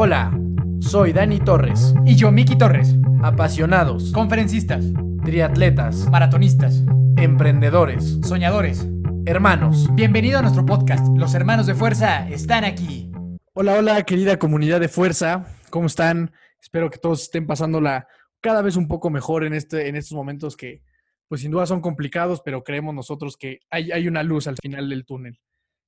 Hola, soy Dani Torres. Y yo, Miki Torres. Apasionados, Conferencistas, triatletas, maratonistas, emprendedores, soñadores. hermanos. Bienvenido a nuestro podcast. Los hermanos de fuerza están aquí. Hola, hola, querida comunidad de fuerza. ¿Cómo están? Espero que todos estén pasándola cada vez un poco mejor en, este, en estos momentos que, pues sin duda son complicados, pero creemos nosotros que hay, hay una luz al final del túnel.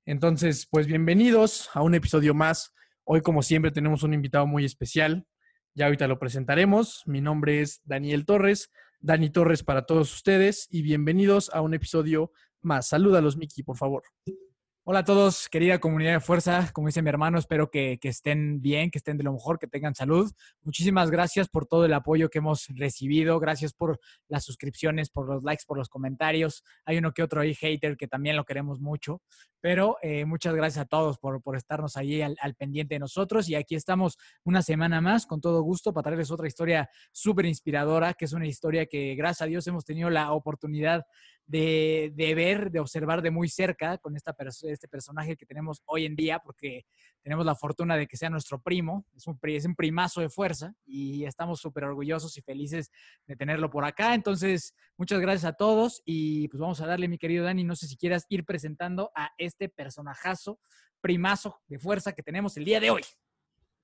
Entonces, pues bienvenidos a un episodio más. Hoy, como siempre, tenemos un invitado muy especial. Ya ahorita lo presentaremos. Mi nombre es Daniel Torres. Dani Torres para todos ustedes y bienvenidos a un episodio más. Salúdalos, Miki, por favor. Hola a todos, querida comunidad de fuerza. Como dice mi hermano, espero que, estén bien, que estén de lo mejor, que tengan salud. Muchísimas gracias por todo el apoyo que hemos recibido. Gracias por las suscripciones, por los likes, por los comentarios. Hay uno que otro ahí hater que también lo queremos mucho. Pero eh, muchas gracias a todos por, por estarnos ahí al, al pendiente de nosotros. Y aquí estamos una semana más, con todo gusto, para traerles otra historia súper inspiradora, que es una historia que, gracias a Dios, hemos tenido la oportunidad de, de ver, de observar de muy cerca con esta perso- este personaje que tenemos hoy en día, porque tenemos la fortuna de que sea nuestro primo, es un, es un primazo de fuerza y estamos súper orgullosos y felices de tenerlo por acá. Entonces, muchas gracias a todos y pues vamos a darle, mi querido Dani, no sé si quieras ir presentando a este personajazo, primazo de fuerza que tenemos el día de hoy.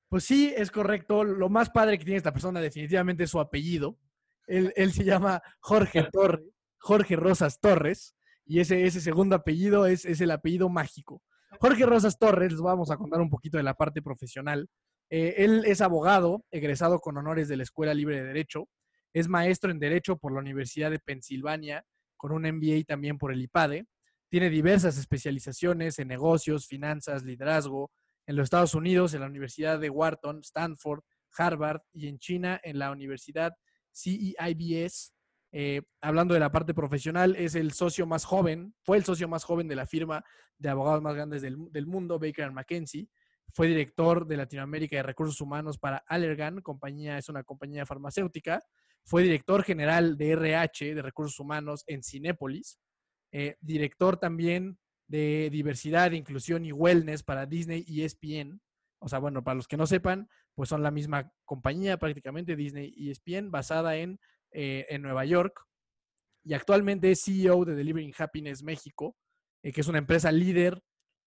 Pues sí, es correcto. Lo más padre que tiene esta persona definitivamente es su apellido. Él, él se llama Jorge Torres, Jorge Rosas Torres, y ese, ese segundo apellido es, es el apellido mágico. Jorge Rosas Torres, les vamos a contar un poquito de la parte profesional. Eh, él es abogado, egresado con honores de la Escuela Libre de Derecho, es maestro en Derecho por la Universidad de Pensilvania, con un MBA también por el IPADE. Tiene diversas especializaciones en negocios, finanzas, liderazgo, en los Estados Unidos, en la Universidad de Wharton, Stanford, Harvard y en China, en la Universidad CEIBS. Eh, hablando de la parte profesional, es el socio más joven, fue el socio más joven de la firma de abogados más grandes del, mundo, Baker McKenzie. Fue director de Latinoamérica de Recursos Humanos para Allergan, compañía, es una compañía farmacéutica. Fue director general de RH, de Recursos Humanos, en Cinépolis. Eh, director también de diversidad, inclusión y wellness para Disney y ESPN. O sea, bueno, para los que no sepan, pues son la misma compañía prácticamente, Disney y ESPN, basada en, eh, en Nueva York. Y actualmente es CEO de Delivering Happiness México, eh, que es una empresa líder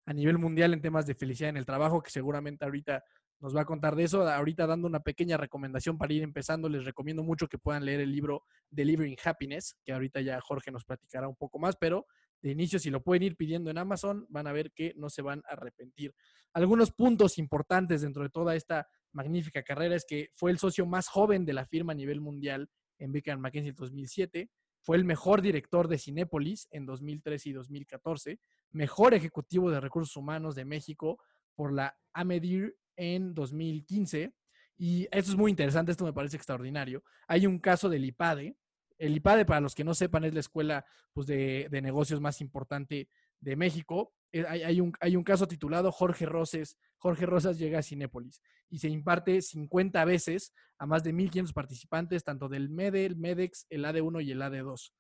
a nivel mundial en temas de felicidad en el trabajo, que seguramente ahorita nos va a contar de eso. Ahorita dando una pequeña recomendación para ir empezando, les recomiendo mucho que puedan leer el libro Delivering Happiness, que ahorita ya Jorge nos platicará un poco más, pero de inicio, si lo pueden ir pidiendo en Amazon, van a ver que no se van a arrepentir. Algunos puntos importantes dentro de toda esta magnífica carrera es que fue el socio más joven de la firma a nivel mundial en Baker McKenzie en 2007, fue el mejor director de Cinépolis en 2013 y 2014, mejor ejecutivo de recursos humanos de México por la AMEDIR en 2015. Y esto es muy interesante, esto me parece extraordinario. Hay un caso del IPADE. El IPADE, para los que no sepan, es la escuela pues, de, de negocios más importante de México. Eh, Hay, un, caso titulado Jorge Roses, Jorge Rosas llega a Cinépolis y se imparte 50 veces a más de 1.500 participantes, tanto del MEDE, el MEDEX, el AD1 y el AD2.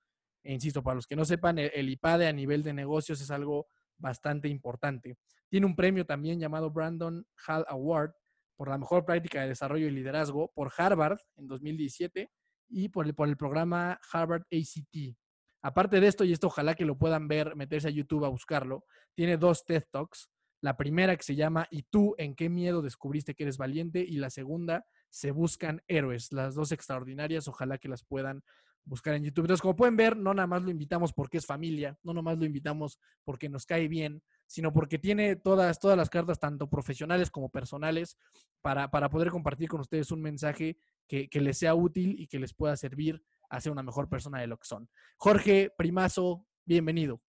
E insisto, para los que no sepan, el, el IPADE a nivel de negocios es algo bastante importante. Tiene un premio también llamado Brandon Hall Award por la mejor práctica de desarrollo y liderazgo por Harvard en 2017 y por el programa Harvard ACT. Aparte de esto, y esto ojalá que lo puedan ver, meterse a YouTube a buscarlo, tiene dos TED Talks. La primera que se llama ¿Y tú en qué miedo descubriste que eres valiente? Y la segunda, Se buscan héroes. Las dos extraordinarias, ojalá que las puedan buscar en YouTube. Entonces, como pueden ver, no nada más lo invitamos porque es familia, no nada más lo invitamos porque nos cae bien, sino porque tiene todas, todas las cartas, tanto profesionales como personales, para, para poder compartir con ustedes un mensaje que, que les sea útil y que les pueda servir a ser una mejor persona de lo que son. Jorge Primazo, bienvenido.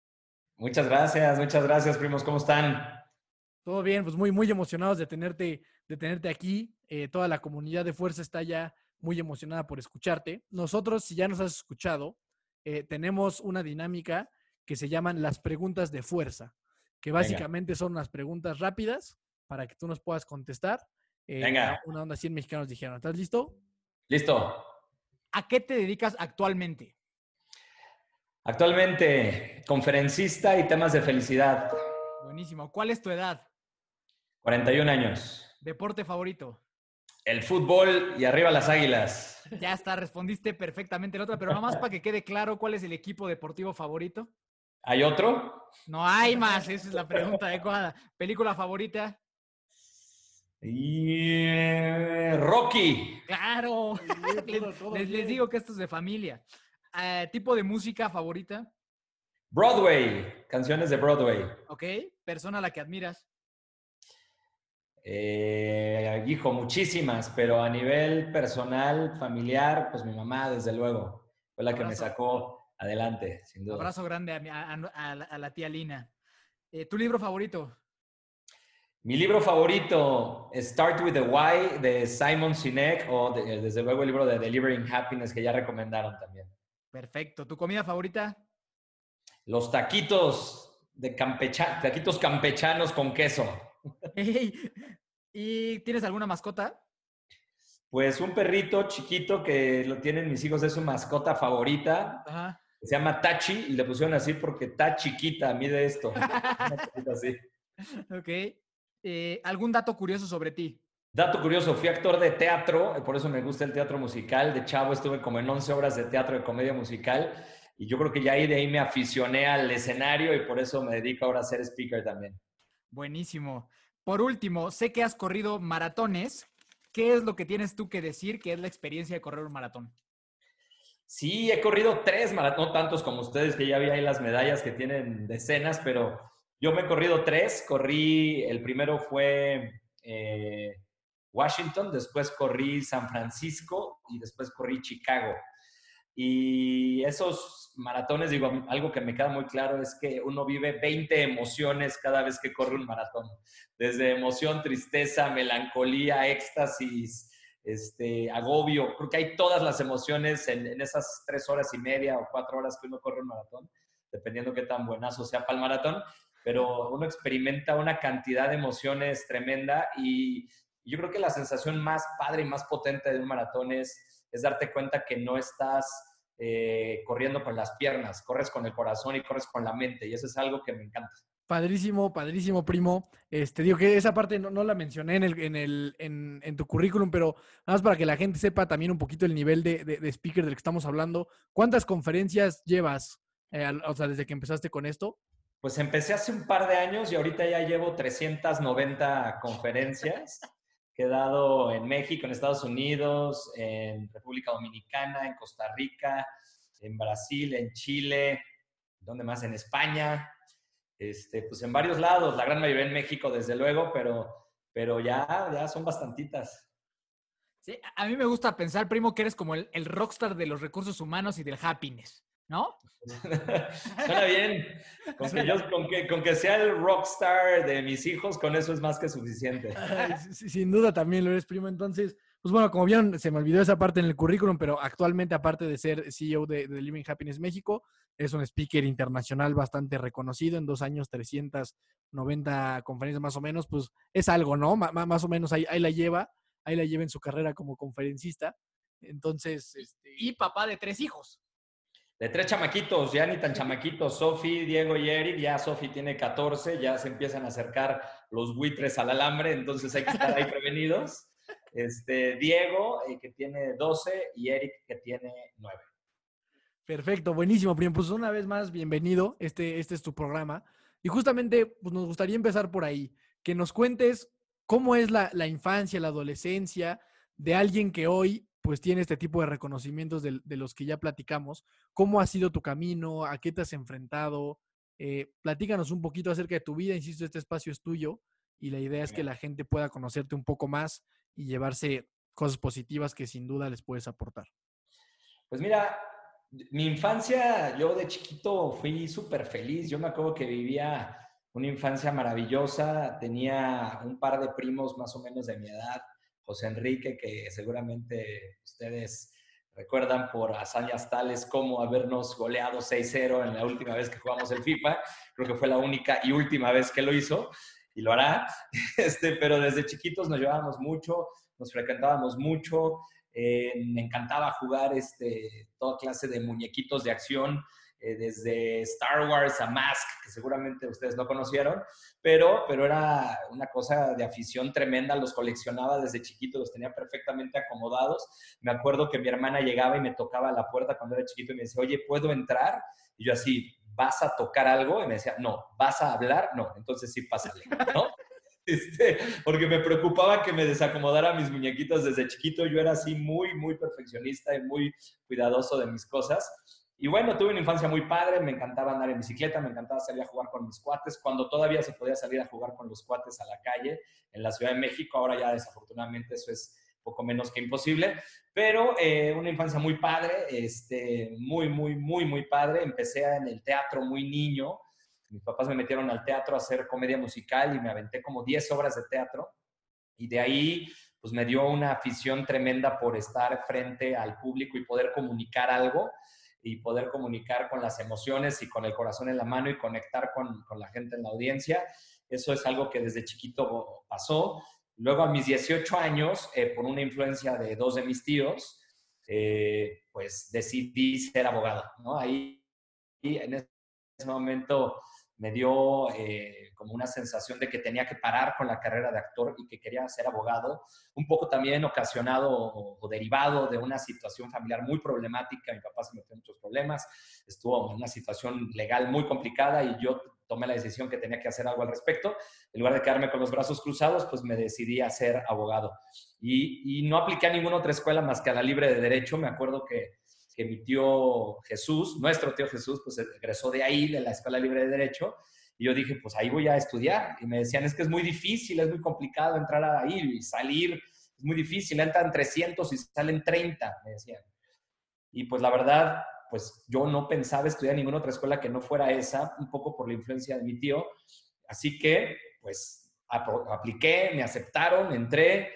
Muchas gracias, muchas gracias, primos. ¿Cómo están? Todo bien, pues muy, muy emocionados de tenerte, de tenerte aquí. Eh, toda la comunidad de Fuerza está ya muy emocionada por escucharte. Nosotros, si ya nos has escuchado, eh, tenemos una dinámica que se llaman las preguntas de fuerza, que Venga. básicamente son unas preguntas rápidas para que tú nos puedas contestar. Eh, Venga. Una onda 100 mexicanos dijeron, ¿estás listo? Listo. ¿A qué te dedicas actualmente? Actualmente, conferencista y temas de felicidad. Buenísimo. ¿Cuál es tu edad? 41 años. Deporte favorito. El fútbol y arriba las águilas. Ya está, respondiste perfectamente el otro, pero nomás para que quede claro cuál es el equipo deportivo favorito. ¿Hay otro? No hay más, esa es la pregunta adecuada. ¿Película favorita? Y... eh, Rocky. Claro. Sí, todo- todo les, digo que esto es de familia. Eh, ¿Tipo de música favorita? Broadway. Canciones de Broadway. ¿Ok? ¿Persona a la que admiras? Eh, hijo, muchísimas, pero a nivel personal, familiar, pues mi mamá, desde luego, fue la que me sacó adelante, sin duda. Abrazo grande a, mi- a- a- a la- a la tía Lina. Eh, ¿Tu libro favorito? Mi libro favorito, Start with the Why, de Simon Sinek, o de- desde luego el libro de Delivering Happiness, que ya recomendaron también. Perfecto. ¿Tu comida favorita? Los taquitos de campecha taquitos campechanos con queso. ¿Y tienes alguna mascota? Pues un perrito chiquito que lo tienen mis hijos, es su mascota favorita. Ajá. Se llama Tachi y le pusieron así porque está chiquita, mide esto. Así. Ok. Eh, ¿Algún dato curioso sobre ti? Dato curioso, fui actor de teatro, eh, por eso me gusta el teatro musical. De chavo estuve como en 11 obras de teatro de comedia musical y yo creo que ya ahí de ahí me aficioné al escenario y por eso me dedico ahora a ser speaker también. Buenísimo. Por último, sé que has corrido maratones. ¿Qué es lo que tienes tú que decir que es la experiencia de correr un maratón? Sí, he corrido tres maratones, no tantos como ustedes, que ya vi ahí las medallas que tienen decenas, pero yo me he corrido tres. Corrí, el primero fue eh, Washington, después corrí San Francisco y después corrí Chicago. Y esos maratones, digo, algo que me queda muy claro es que uno vive 20 emociones cada vez que corre un maratón. Desde emoción, tristeza, melancolía, éxtasis, este, agobio. Creo que hay todas las emociones en, en esas tres horas y media o cuatro horas que uno corre un maratón, dependiendo qué tan buenazo sea para el maratón. Pero uno experimenta una cantidad de emociones tremenda y yo creo que la sensación más padre y más potente de un maratón es, es darte cuenta que no estás eh, corriendo con las piernas, corres con el corazón y corres con la mente y eso es algo que me encanta. Padrísimo, padrísimo, primo. Este, digo que esa parte no, no la mencioné en, el, en, el, en, tu currículum, pero nada más para que la gente sepa también un poquito el nivel de, de, speaker del que estamos hablando. ¿Cuántas conferencias llevas, eh, o sea, desde que empezaste con esto? Pues empecé hace un par de años y ahorita ya llevo 390 conferencias he dado en México, en Estados Unidos, en República Dominicana, en Costa Rica, en Brasil, en Chile, ¿dónde más? En España, este, pues en varios lados, la gran mayoría en México, desde luego, pero, pero ya, ya son bastantitas. Sí, a- mí me gusta pensar, primo, que eres como el rockstar de los recursos humanos y del happiness, ¿no? Suena bien. Con que, yo, con, que, con que sea el rockstar de mis hijos, con eso es más que suficiente. Sin duda también lo eres, primo. Entonces, pues bueno, como vieron, se me olvidó esa parte en el currículum, pero actualmente, aparte de ser CEO de, de Living Happiness México, es un speaker internacional bastante reconocido. En dos años, 390 conferencias más o menos, pues es algo, ¿no? Ma- más o menos ahí, ahí la lleva, ahí la lleva en su carrera como conferencista. Entonces, este, Y papá de tres hijos. De tres chamaquitos, ya ni tan chamaquitos, Sofi, Diego y Eric, ya Sofi tiene 14, ya se empiezan a acercar los buitres al alambre, entonces hay que estar ahí prevenidos. Este, Diego, eh, que tiene 12, y Eric, que tiene 9. Perfecto, buenísimo, primo. Pues una vez más, bienvenido. Este, este es tu programa. Y justamente pues, nos gustaría empezar por ahí, que nos cuentes cómo es la, la infancia, la adolescencia de alguien que hoy pues tiene este tipo de reconocimientos de, de los que ya platicamos. ¿Cómo ha sido tu camino? ¿A qué te has enfrentado? Eh, platícanos un poquito acerca de tu vida. Insisto, este espacio es tuyo y la idea es que la gente pueda conocerte un poco más y llevarse cosas positivas que sin duda les puedes aportar. Pues mira, mi infancia, yo de chiquito fui súper feliz. Yo me acuerdo que vivía una infancia maravillosa. Tenía un par de primos más o menos de mi edad. José Enrique, que seguramente ustedes recuerdan por hazañas tales como habernos goleado 6-0 en la última vez que jugamos el FIFA. Creo que fue la única y última vez que lo hizo y lo hará. Este, pero desde chiquitos nos llevábamos mucho, nos frecuentábamos mucho. Eh, me encantaba jugar este, toda clase de muñequitos de acción eh, desde Star Wars a Mask, que seguramente ustedes no conocieron, pero, pero era una cosa de afición tremenda, los coleccionaba desde chiquito, los tenía perfectamente acomodados. Me acuerdo que mi hermana llegaba y me tocaba la puerta cuando era chiquito y me decía, oye, ¿puedo entrar? Y yo así, ¿vas a tocar algo? Y me decía, no, ¿vas a hablar? No, entonces sí, pásale, ¿no? Este, porque me preocupaba que me desacomodara mis muñequitos desde chiquito. Yo era así muy, muy perfeccionista y muy cuidadoso de mis cosas. Y bueno, tuve una infancia muy padre, me encantaba andar en bicicleta, me encantaba salir a jugar con mis cuates, cuando todavía se podía salir a jugar con los cuates a la calle en la Ciudad de México, ahora ya desafortunadamente eso es poco menos que imposible, pero eh, una infancia muy padre, este, muy, muy, muy, muy padre. Empecé en el teatro muy niño, mis papás me metieron al teatro a hacer comedia musical y me aventé como 10 obras de teatro y de ahí pues me dio una afición tremenda por estar frente al público y poder comunicar algo y poder comunicar con las emociones y con el corazón en la mano y conectar con, la gente en la audiencia. Eso es algo que desde chiquito pasó. Luego a mis 18 años, eh, por una influencia de dos de mis tíos, eh, pues decidí ser abogado. ¿no? Ahí en ese momento me dio eh, como una sensación de que tenía que parar con la carrera de actor y que quería ser abogado, un poco también ocasionado o, derivado de una situación familiar muy problemática. Mi papá se metió en muchos problemas, estuvo en una situación legal muy complicada y yo tomé la decisión que tenía que hacer algo al respecto. En lugar de quedarme con los brazos cruzados, pues me decidí a ser abogado. Y, y no apliqué a ninguna otra escuela más que a la libre de derecho. Me acuerdo que que mi tío Jesús, nuestro tío Jesús, pues egresó de ahí, de la Escuela Libre de Derecho, y yo dije, pues ahí voy a estudiar. Y me decían, es que es muy difícil, es muy complicado entrar ahí y salir, es muy difícil, entran 300 y salen 30, me decían. Y pues la verdad, pues yo no pensaba estudiar ninguna otra escuela que no fuera esa, un poco por la influencia de mi tío. Así que, pues, apliqué, me aceptaron, entré,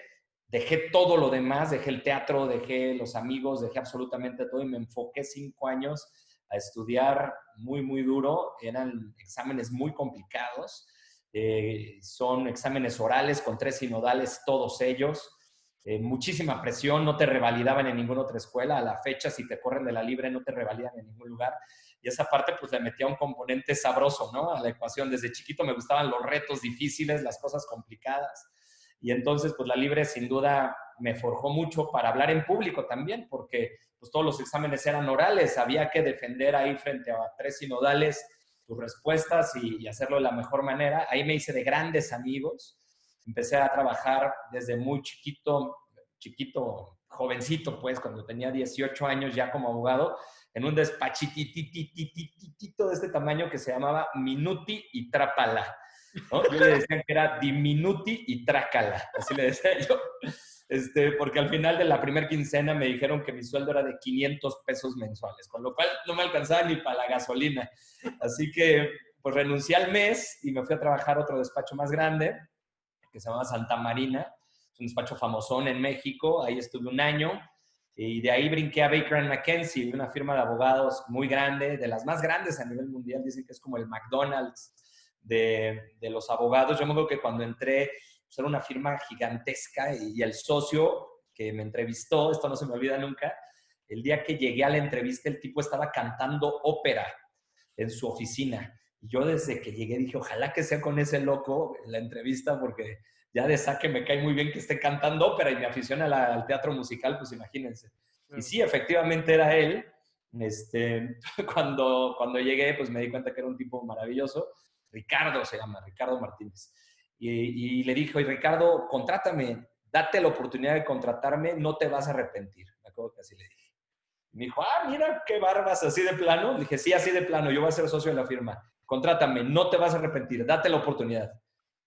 dejé todo lo demás, dejé el teatro, dejé los amigos, dejé absolutamente todo y me enfoqué cinco años a estudiar muy, muy duro. Eran exámenes muy complicados. Eh, son exámenes orales con tres sinodales, todos ellos. Eh, muchísima presión, no te revalidaban en ninguna otra escuela. A la fecha, si te corren de la libre, no te revalidan en ningún lugar. Y esa parte, pues le metía un componente sabroso, ¿no? A la ecuación. Desde chiquito me gustaban los retos difíciles, las cosas complicadas. Y entonces, pues la libre sin duda me forjó mucho para hablar en público también, porque pues todos los exámenes eran orales, había que defender ahí frente a tres sinodales tus respuestas y, hacerlo de la mejor manera. Ahí me hice de grandes amigos, empecé a trabajar desde muy chiquito, chiquito, jovencito, pues, cuando tenía 18 años ya como abogado, en un despachitititititito de este tamaño que se llamaba Minuti y Trapala. Yo le decía que era diminuti y trácala, así le decía yo. Este, porque al final de la primera quincena me dijeron que mi sueldo era de 500 pesos mensuales, con lo cual no me alcanzaba ni para la gasolina. Así que pues renuncié al mes y me fui a trabajar a otro despacho más grande, que se llama Santa Marina, es un despacho famosón en México, ahí estuve un año, y de ahí brinqué a Baker McKenzie, una firma de abogados muy grande, de las más grandes a nivel mundial, dicen que es como el McDonald's de, los abogados. Yo me acuerdo que cuando entré, pues era una firma gigantesca y, el socio que me entrevistó, esto no se me olvida nunca, el día que llegué a la entrevista, el tipo estaba cantando ópera en su oficina. Y yo desde que llegué dije, ojalá que sea con ese loco en la entrevista, porque ya de saque me cae muy bien que esté cantando ópera y me aficiona al teatro musical, pues imagínense. Y sí, efectivamente era él. Este, cuando, cuando llegué, pues me di cuenta que era un tipo maravilloso. Ricardo se llama, Ricardo Martínez. Y, le dijo, y Ricardo, contrátame, date la oportunidad de contratarme, no te vas a arrepentir. Me acuerdo así le dije. Me dijo, ah, mira, qué barbas, así de plano. Le dije, sí, así de plano, yo voy a ser socio de la firma. Contrátame, no te vas a arrepentir, date la oportunidad.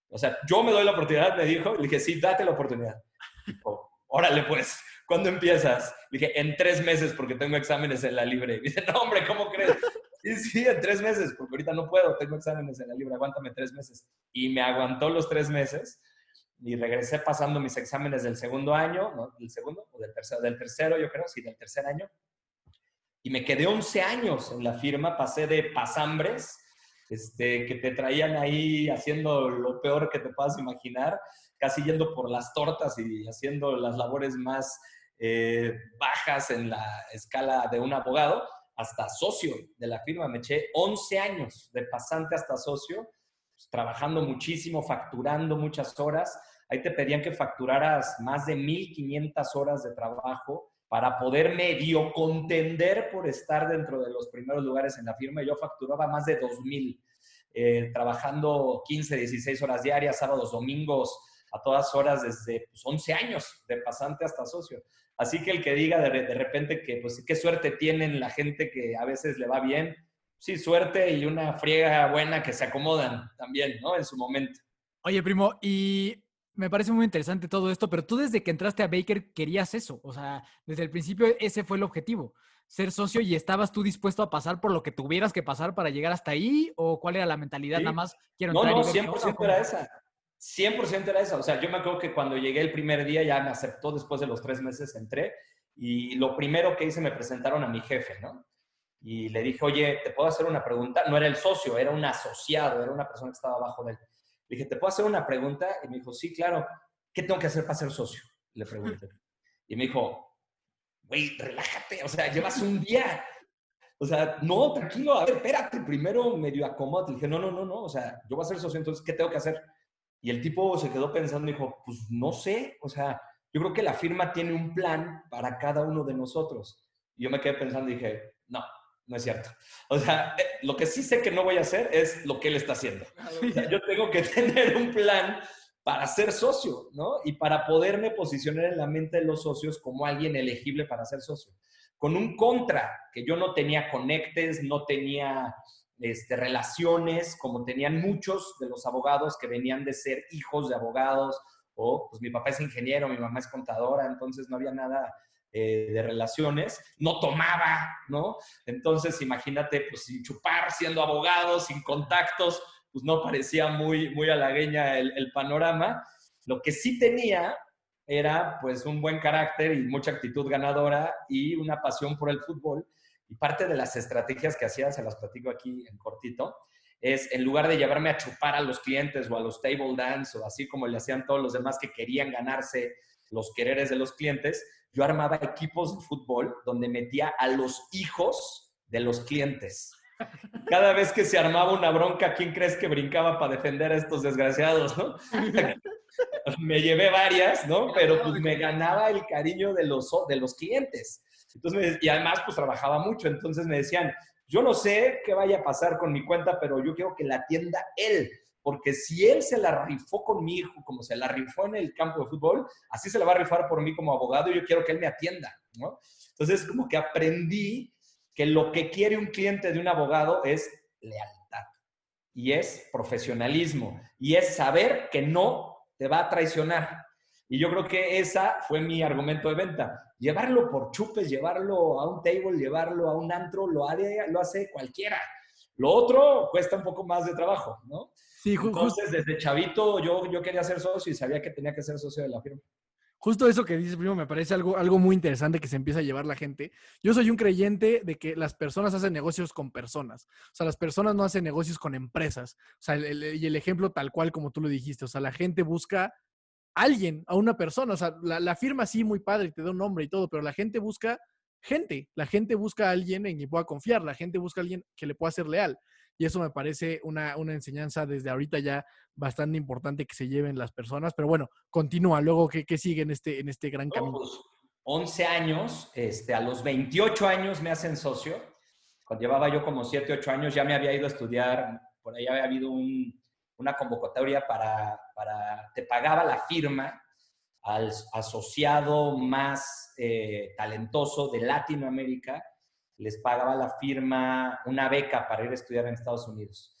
O sea, yo me doy la oportunidad, me dijo. Le dije, sí, date la oportunidad. Dijo, órale, pues, ¿cuándo empiezas? Le dije, en tres meses, porque tengo exámenes en la libre. dice, no, hombre, ¿cómo crees? Sí, sí, en tres meses, porque ahorita no puedo, tengo exámenes en la libre, aguántame tres meses. Y me aguantó los tres meses y regresé pasando mis exámenes del segundo año, ¿no? Del segundo o del tercero, del tercero yo creo, sí, del tercer año. Y me quedé 11 años en la firma, pasé de pasambres, este, que te traían ahí haciendo lo peor que te puedas imaginar, casi yendo por las tortas y haciendo las labores más eh, bajas en la escala de un abogado, hasta socio de la firma. Me eché 11 años de pasante hasta socio, pues, trabajando muchísimo, facturando muchas horas. Ahí te pedían que facturaras más de 1.500 horas de trabajo para poder medio contender por estar dentro de los primeros lugares en la firma. Yo facturaba más de 2.000, eh, trabajando 15, 16 horas diarias, sábados, domingos, a todas horas desde 11 pues, años, de pasante hasta socio. Así que el que diga de, repente que, pues, qué suerte tienen la gente que a veces le va bien, sí, suerte y una friega buena que se acomodan también, ¿no? En su momento. Oye, primo, y me parece muy interesante todo esto, pero tú desde que entraste a Baker querías eso, o sea, desde el principio ese fue el objetivo, ser socio y estabas tú dispuesto a pasar por lo que tuvieras que pasar para llegar hasta ahí o cuál era la mentalidad nada más quiero no, no, 100% era esa. 100% era esa. O sea, yo me acuerdo que cuando llegué el primer día ya me aceptó, después de los tres meses entré y lo primero que hice me presentaron a mi jefe, ¿no? Y le dije, oye, ¿te puedo hacer una pregunta? No era el socio, era un asociado, era una persona que estaba abajo de él. Le dije, ¿te puedo hacer una pregunta? Y me dijo, sí, claro. ¿Qué tengo que hacer para ser socio? Le pregunté. Y me dijo, güey, relájate, o sea, llevas un día. O sea, no, tranquilo, a ver, espérate, primero medio acomodo. Le dije, no, no, no, no, o sea, yo voy a ser socio, entonces, ¿qué tengo que hacer? Y el tipo se quedó pensando y dijo, pues no sé, o sea, yo creo que la firma tiene un plan para cada uno de nosotros. Y yo me quedé pensando y dije, no, no es cierto. O sea, eh, lo que sí sé que no voy a hacer es lo que él está haciendo. yo tengo que tener un plan para ser socio, ¿no? Y para poderme posicionar en la mente de los socios como alguien elegible para ser socio. Con un contra, que yo no tenía conectes, no tenía este, relaciones, como tenían muchos de los abogados que venían de ser hijos de abogados, o pues mi papá es ingeniero, mi mamá es contadora, entonces no había nada eh, de relaciones, no tomaba, ¿no? Entonces imagínate, pues sin chupar, siendo abogado, sin contactos, pues no parecía muy, muy halagueña el, el panorama. Lo que sí tenía era pues un buen carácter y mucha actitud ganadora y una pasión por el fútbol y parte de las estrategias que hacía, se las platico aquí en cortito, es en lugar de llevarme a chupar a los clientes o a los table dance o así como le hacían todos los demás que querían ganarse los quereres de los clientes, yo armaba equipos de fútbol donde metía a los hijos de los clientes. Cada vez que se armaba una bronca, ¿quién crees que brincaba para defender a estos desgraciados, no? me llevé varias, ¿no? Pero pues me ganaba el cariño de los, de los clientes. Entonces, y además, pues trabajaba mucho. Entonces me decían, yo no sé qué vaya a pasar con mi cuenta, pero yo quiero que la atienda él. Porque si él se la rifó con mi hijo, como se la rifó en el campo de fútbol, así se la va a rifar por mí como abogado y yo quiero que él me atienda, ¿no? Entonces, como que aprendí que lo que quiere un cliente de un abogado es lealtad y es profesionalismo y es saber que no te va a traicionar. Y yo creo que esa fue mi argumento de venta llevarlo por chupes, llevarlo a un table, llevarlo a un antro, lo, lo hace cualquiera. Lo otro cuesta un poco más de trabajo, ¿no? Sí, Entonces, desde chavito yo, yo quería ser socio y sabía que tenía que ser socio de la firma. Justo eso que dices, primo, me parece algo, algo muy interesante que se empieza a llevar la gente. Yo soy un creyente de que las personas hacen negocios con personas. O sea, las personas no hacen negocios con empresas. O sea, y el ejemplo tal cual como tú lo dijiste. O sea, la gente busca alguien, a una persona. O sea, la, firma sí, muy padre, te da un nombre y todo, pero la gente busca gente. La gente busca a alguien en quien pueda confiar. La gente busca a alguien que le pueda ser leal. Y eso me parece una, enseñanza desde ahorita ya bastante importante que se lleven las personas. Pero bueno, continúa. Luego, ¿qué, sigue en este, en este gran camino? 11 pues, años, este, a los 28 años me hacen socio. Cuando llevaba yo como 7, 8 años ya me había ido a estudiar, por ahí había habido un, una convocatoria para, para, te pagaba la firma al asociado más eh, talentoso de Latinoamérica, les pagaba la firma una beca para ir a estudiar en Estados Unidos.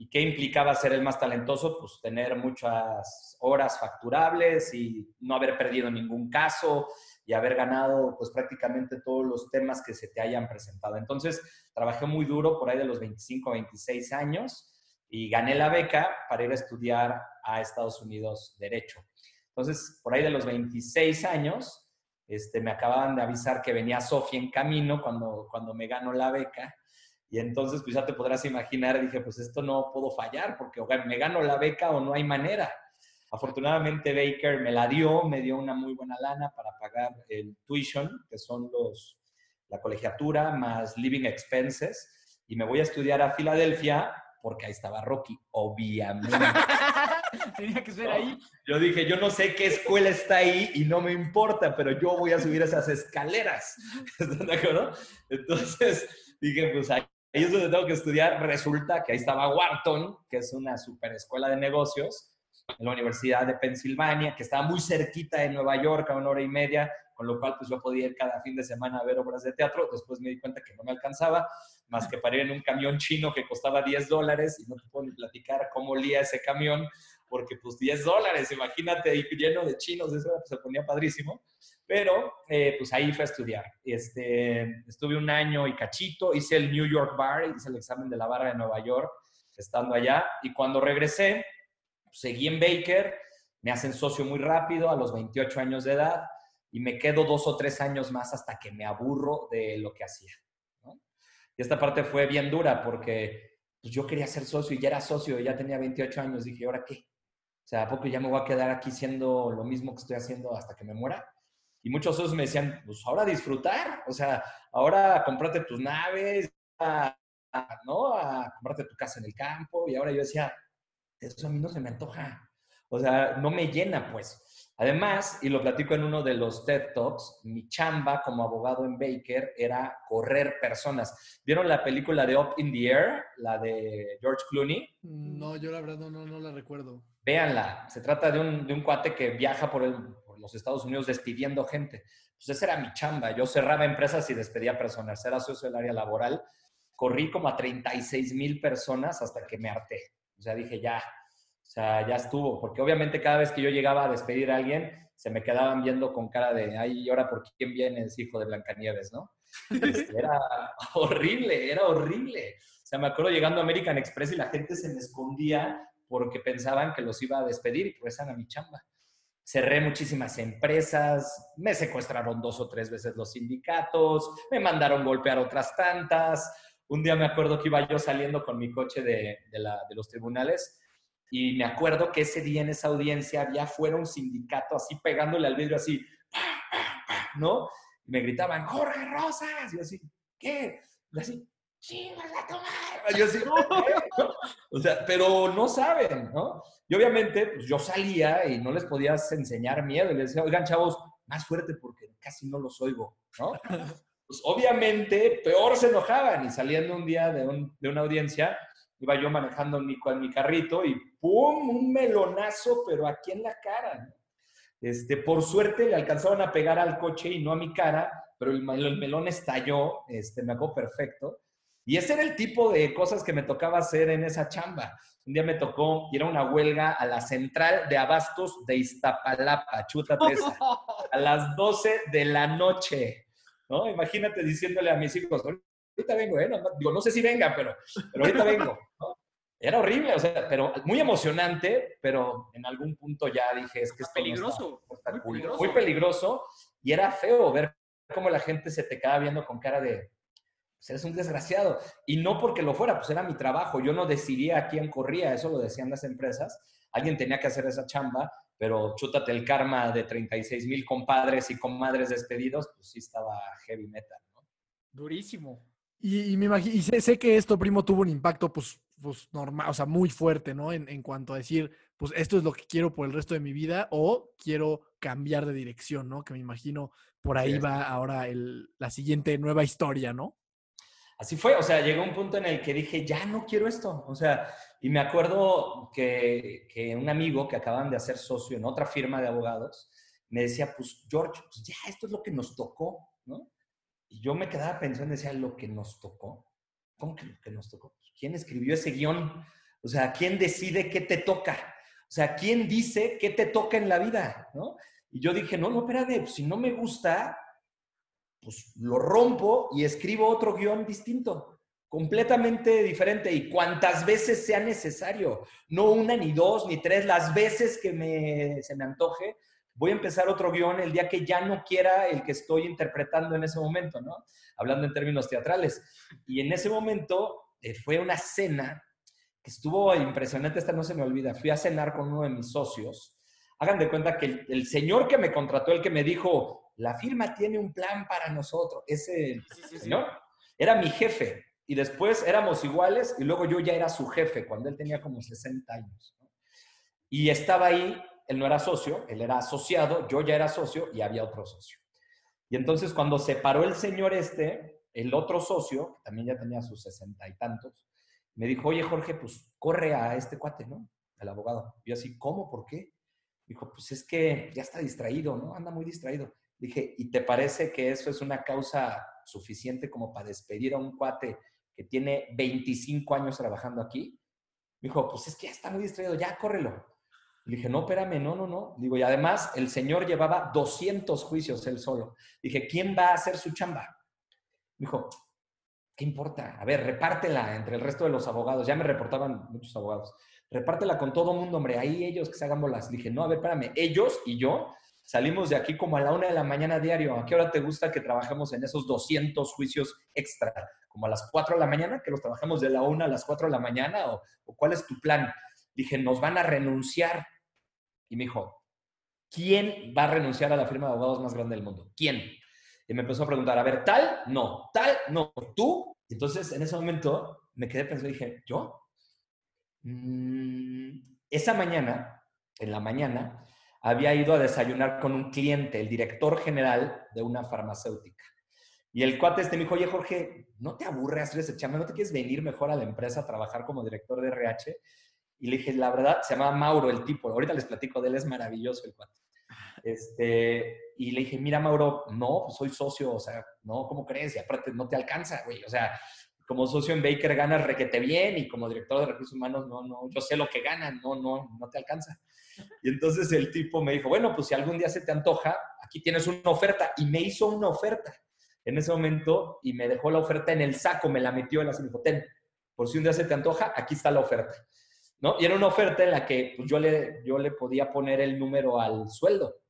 ¿Y qué implicaba ser el más talentoso? Pues tener muchas horas facturables y no haber perdido ningún caso y haber ganado pues prácticamente todos los temas que se te hayan presentado. Entonces, trabajé muy duro por ahí de los 25 a 26 años y gané la beca para ir a estudiar a Estados Unidos Derecho. Entonces, por ahí de los 26 años, este, me acababan de avisar que venía Sofía en camino cuando, cuando me ganó la beca. Y entonces, pues te podrás imaginar, dije, pues esto no puedo fallar, porque me gano la beca o no hay manera. Afortunadamente Baker me la dio, me dio una muy buena lana para pagar el tuition, que son los, la colegiatura más living expenses y me voy a estudiar a Filadelfia porque ahí estaba Rocky, obviamente. Tenía que ser ahí. Yo dije, yo no sé qué escuela está ahí y no me importa, pero yo voy a subir esas escaleras. ¿Están de acuerdo? Entonces dije, pues ahí es donde tengo que estudiar. Resulta que ahí estaba Wharton, que es una super escuela de negocios, en la Universidad de Pensilvania, que estaba muy cerquita de Nueva York, a una hora y media, con lo cual pues yo podía ir cada fin de semana a ver obras de teatro. Después me di cuenta que no me alcanzaba, más que para ir en un camión chino que costaba 10 dólares y no te puedo ni platicar cómo olía ese camión, porque pues 10 dólares, imagínate, ahí lleno de chinos, eso pues, se ponía padrísimo. Pero eh, pues ahí fue a estudiar. Este, estuve un año y cachito, hice el New York Bar, hice el examen de la barra de Nueva York, estando allá, y cuando regresé, seguí en Baker, me hacen socio muy rápido a los 28 años de edad y me quedo dos o tres años más hasta que me aburro de lo que hacía. Y esta parte fue bien dura porque pues, yo quería ser socio y ya era socio, ya tenía 28 años, dije, ¿ahora qué? O sea, ¿a poco ya me voy a quedar aquí siendo lo mismo que estoy haciendo hasta que me muera? Y muchos socios me decían, pues ahora disfrutar, o sea, ahora comprate tus naves, ¿no? A comprarte tu casa en el campo. Y ahora yo decía, eso a mí no se me antoja. O sea, no me llena, pues. Además, y lo platico en uno de los TED Talks, mi chamba como abogado en Baker era correr personas. ¿Vieron la película de Up in the Air, la de George Clooney? No, yo la verdad no, no, la recuerdo. Véanla, se trata de un, de un cuate que viaja por, el, por, los Estados Unidos despidiendo gente. Pues esa era mi chamba. Yo cerraba empresas y despedía personas. Era socio del área laboral. Corrí como a 36 mil personas hasta que me harté. O sea, dije, ya, o sea, ya estuvo, porque obviamente cada vez que yo llegaba a despedir a alguien, se me quedaban viendo con cara de, ay, ¿y ahora por quién vienes, hijo de Blancanieves, no? Este, era horrible, era horrible. O sea, me acuerdo llegando a American Express y la gente se me escondía porque pensaban que los iba a despedir y pues a mi chamba. Cerré muchísimas empresas, me secuestraron dos o tres veces los sindicatos, me mandaron golpear otras tantas. Un día me acuerdo que iba yo saliendo con mi coche de, de los tribunales y me acuerdo que ese día en esa audiencia había fuera un sindicato así pegándole al vidrio así, ¿no? Y me gritaban, Jorge Rosas. Y yo así, ¿qué? Y así, chingas a tomar. Yo así, O sea, pero no saben, ¿no? Y obviamente, pues yo salía y no les podías enseñar miedo. Y les decía, oigan, chavos, más fuerte porque casi no los oigo, ¿no? Pues obviamente, peor se enojaban. Y saliendo un día de, un, de una audiencia, iba yo manejando mi, con mi carrito y ¡pum! Un melonazo, pero aquí en la cara. Este, por suerte le alcanzaron a pegar al coche y no a mi cara, pero el, el melón estalló, este, me hago perfecto. Y ese era el tipo de cosas que me tocaba hacer en esa chamba. Un día me tocó ir a una huelga a la central de abastos de Iztapalapa, chútate esa, a las 12 de la noche. ¿no? Imagínate diciéndole a mis hijos, ahorita vengo, ¿eh? Digo, no sé si venga, pero, pero ahorita vengo. Era horrible, o sea, pero muy emocionante, pero en algún punto ya dije, es que es peligroso, muy peligroso. Muy peligroso. Y era feo ver cómo la gente se te quedaba viendo con cara de, pues eres un desgraciado. Y no porque lo fuera, pues era mi trabajo. Yo no decidía a quién corría, eso lo decían las empresas. Alguien tenía que hacer esa chamba, pero chútate el karma de 36 mil compadres y comadres despedidos, pues sí estaba heavy metal, ¿no? Durísimo. Y, me imagino, y sé, que esto, primo, tuvo un impacto, pues, pues normal, o sea, muy fuerte, ¿no? En, en, cuanto a decir, pues esto es lo que quiero por el resto de mi vida o quiero cambiar de dirección, ¿no? Que me imagino por ahí va ahora el, la siguiente nueva historia, ¿no? Así fue, o sea, llegó un punto en el que dije, ya no quiero esto, o sea, y me acuerdo que, que un amigo que acaban de hacer socio en otra firma de abogados, me decía, pues George, pues ya esto es lo que nos tocó, ¿no? Y yo me quedaba pensando, decía, lo que nos tocó. ¿Cómo que lo que nos tocó? ¿Quién escribió ese guion? O sea, ¿quién decide qué te toca? O sea, ¿quién dice qué te toca en la vida? ¿no? Y yo dije, no, no, espérate, pues, si no me gusta, pues lo rompo y escribo otro guion distinto, completamente diferente y cuantas veces sea necesario, no una ni dos ni tres, las veces que me, se me antoje, voy a empezar otro guion el día que ya no quiera el que estoy interpretando en ese momento, ¿no? Hablando en términos teatrales. Y en ese momento eh, fue una cena que estuvo impresionante, esta no se me olvida. Fui a cenar con uno de mis socios. Hagan de cuenta que el, señor que me contrató, el que me dijo, la firma tiene un plan para nosotros. Ese señor era mi jefe y después éramos iguales y luego yo ya era su jefe cuando él tenía como 60 años. Y estaba ahí, él no era socio, él era asociado, yo ya era socio y había otro socio. Y entonces cuando se paró el señor este, el otro socio, que también ya tenía sus sesenta y tantos, me dijo, oye Jorge, pues corre a este cuate, ¿no? Al abogado. Yo así, ¿cómo? ¿Por qué? Dijo, pues es que ya está distraído, ¿no? Anda muy distraído. Dije, ¿y te parece que eso es una causa suficiente como para despedir a un cuate que tiene 25 años trabajando aquí? dijo, pues es que ya está muy distraído, ya córrelo. Le dije, no, espérame, no, no, no. Digo, y además el señor llevaba 200 juicios él solo. Dije, ¿quién va a hacer su chamba? Dijo, ¿qué importa? A ver, repártela entre el resto de los abogados. Ya me reportaban muchos abogados. Repártela con todo mundo, hombre. Ahí ellos que se hagan bolas. Dije, no, a ver, espérame. Ellos y yo salimos de aquí como a la una de la mañana diario. ¿A qué hora te gusta que trabajemos en esos 200 juicios extra? ¿Como a las 4 de la mañana? ¿Que los trabajemos de la una a las 4 de la mañana? ¿O, o cuál es tu plan? Dije, nos van a renunciar. Y me dijo, ¿quién va a renunciar a la firma de abogados más grande del mundo? ¿Quién? Y me empezó a preguntar, a ver, tal, no, tal, no, tú. Entonces, en ese momento, me quedé pensando y dije, ¿yo? Mm, esa mañana, en la mañana, había ido a desayunar con un cliente, el director general de una farmacéutica. Y el cuate este me dijo, oye Jorge, ¿no te aburre hacer ese chamba? ¿No te quieres venir mejor a la empresa a trabajar como director de RH? Y le dije, la verdad, se llama Mauro el tipo. Ahorita les platico de él, es maravilloso el cuate. Este, y le dije, mira, Mauro, no, pues soy socio, o sea, no, ¿cómo crees? Y aparte no te alcanza, güey. O sea, como socio en Baker ganas requete bien y como director de recursos humanos, no, no, yo sé lo que ganan, no, no, no te alcanza. Y entonces el tipo me dijo, bueno, pues si algún día se te antoja, aquí tienes una oferta. Y me hizo una oferta en ese momento y me dejó la oferta en el saco, me la metió en la ten, por si un día se te antoja, aquí está la oferta. ¿No? Y era una oferta en la que pues, yo, le, yo le podía poner el número al sueldo.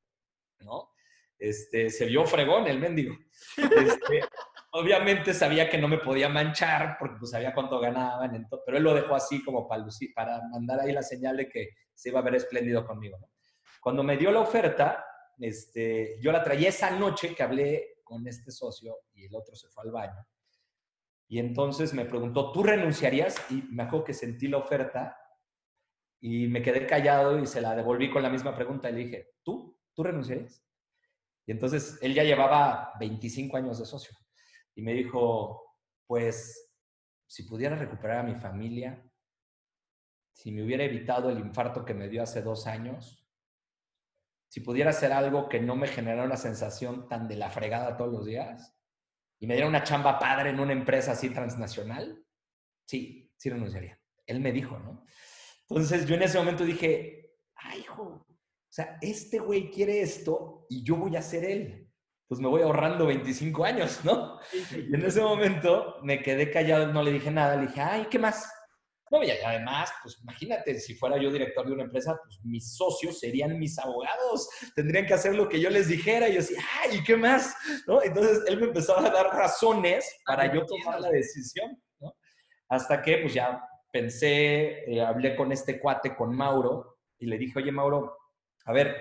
¿No? Este, se vio fregón el mendigo. Este, obviamente sabía que no me podía manchar porque pues sabía cuánto ganaban, pero él lo dejó así como para, para mandar ahí la señal de que se iba a ver espléndido conmigo. Cuando me dio la oferta, este, yo la traía esa noche que hablé con este socio y el otro se fue al baño. Y entonces me preguntó, ¿tú renunciarías? Y me acuerdo que sentí la oferta y me quedé callado y se la devolví con la misma pregunta y le dije, ¿tú? ¿Tú renunciarías? Y entonces él ya llevaba 25 años de socio y me dijo, pues si pudiera recuperar a mi familia, si me hubiera evitado el infarto que me dio hace dos años, si pudiera hacer algo que no me generara una sensación tan de la fregada todos los días y me diera una chamba padre en una empresa así transnacional, sí, sí renunciaría. Él me dijo, ¿no? Entonces yo en ese momento dije, ay, hijo, o sea, este güey quiere esto y yo voy a ser él. Pues me voy ahorrando 25 años, ¿no? Y en ese momento me quedé callado, no le dije nada, le dije, ay, ¿qué más? No, y además, pues imagínate, si fuera yo director de una empresa, pues mis socios serían mis abogados, tendrían que hacer lo que yo les dijera. Y yo decía, ay, ¿qué más? ¿No? Entonces él me empezaba a dar razones para yo tomar la decisión, ¿no? Hasta que, pues ya pensé, eh, hablé con este cuate, con Mauro, y le dije, oye, Mauro, a ver,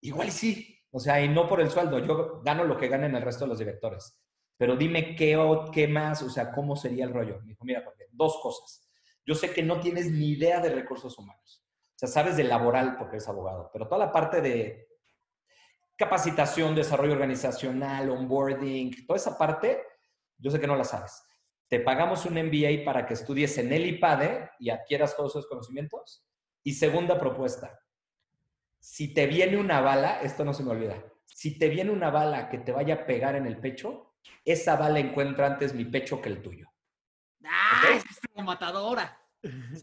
igual sí, o sea, y no por el sueldo, yo gano lo que ganan el resto de los directores, pero dime qué, qué más, o sea, cómo sería el rollo. Me dijo, mira, dos cosas. Yo sé que no tienes ni idea de recursos humanos, o sea, sabes de laboral porque eres abogado, pero toda la parte de capacitación, desarrollo organizacional, onboarding, toda esa parte, yo sé que no la sabes. Te pagamos un MBA para que estudies en el IPADE y adquieras todos esos conocimientos. Y segunda propuesta, si te viene una bala, esto no se me olvida, si te viene una bala que te vaya a pegar en el pecho, esa bala encuentra antes mi pecho que el tuyo. ¡Ah! Es como matadora.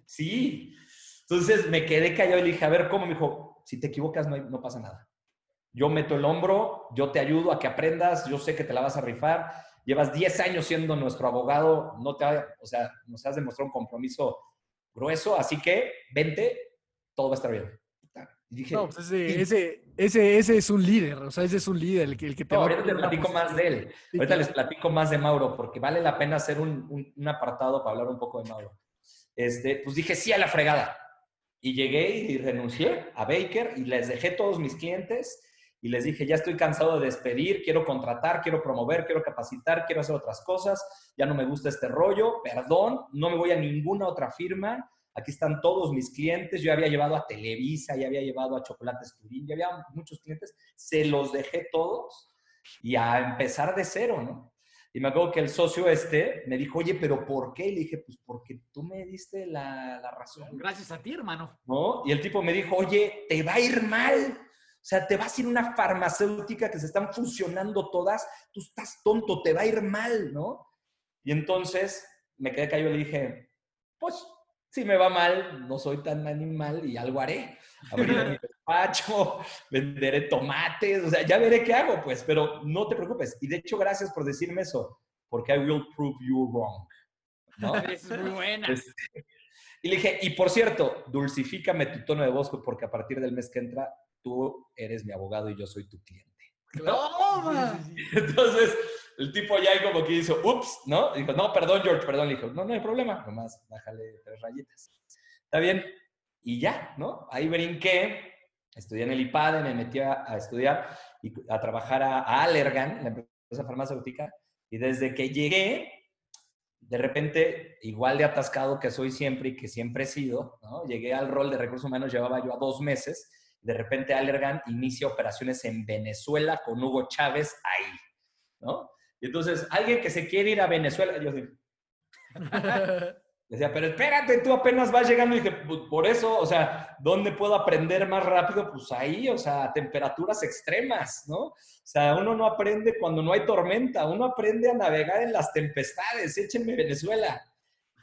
Sí. Entonces me quedé callado y le dije, a ver, ¿cómo? Me dijo, si te equivocas no, no pasa nada. Yo meto el hombro, yo te ayudo a que aprendas, yo sé que te la vas a rifar. Llevas 10 años siendo nuestro abogado, no te, o sea, nos has demostrado un compromiso grueso, así que vente, todo va a estar bien no, pues ese, ese, ese, es un líder, o sea, ese es un líder, el que, el que te no, Ahorita les platico más de él. ahorita les platico más de Mauro, porque vale la pena hacer un, un, apartado para hablar un poco de Mauro. Este, pues dije sí a la fregada. Y llegué y renuncié a Baker y les dejé todos mis clientes y les dije, ya estoy cansado de despedir, quiero contratar, quiero promover, quiero capacitar, quiero hacer otras cosas, ya no me gusta este rollo, perdón, no me voy a ninguna otra firma, aquí están todos mis clientes, yo había llevado a Televisa, ya había llevado a Chocolates Turín, ya había muchos clientes, se los dejé todos y a empezar de cero, ¿no? Y me acuerdo que el socio este me dijo, oye, pero ¿por qué? Y le dije, pues porque tú me diste la, la razón. Gracias a ti, hermano. ¿No? Y el tipo me dijo, oye, te va a ir mal. O sea, te vas a ir una farmacéutica que se están fusionando todas, tú estás tonto, te va a ir mal, ¿no? Y entonces me quedé callado y le dije, pues si me va mal, no soy tan animal y algo haré. Abriré mi despacho, venderé tomates, o sea, ya veré qué hago, pues, pero no te preocupes. Y de hecho, gracias por decirme eso, porque I will prove you wrong. ¿no? es muy buena. Este, y le dije, y por cierto, dulcifícame tu tono de voz, porque a partir del mes que entra, tú eres mi abogado y yo soy tu cliente. ¡Toma! Entonces, el tipo ya como que hizo, ups, ¿no? dijo, no, perdón, George, perdón. Le dijo, no, no hay problema, nomás bájale tres rayitas. Está bien. Y ya, ¿no? Ahí brinqué, estudié en el IPADE, me metí a, estudiar y a trabajar a, Allergan, la empresa farmacéutica, y desde que llegué, de repente, igual de atascado que soy siempre y que siempre he sido, ¿no? Llegué al rol de recursos humanos, llevaba yo a dos meses, de repente Allergan inicia operaciones en Venezuela con Hugo Chávez ahí, ¿no? Y entonces, alguien que se quiere ir a Venezuela, yo decía, pero espérate, tú apenas vas llegando. Y dije, pues, por eso, o sea, ¿dónde puedo aprender más rápido? Pues ahí, o sea, temperaturas extremas, ¿no? O sea, uno no aprende cuando no hay tormenta, uno aprende a navegar en las tempestades. Échenme Venezuela.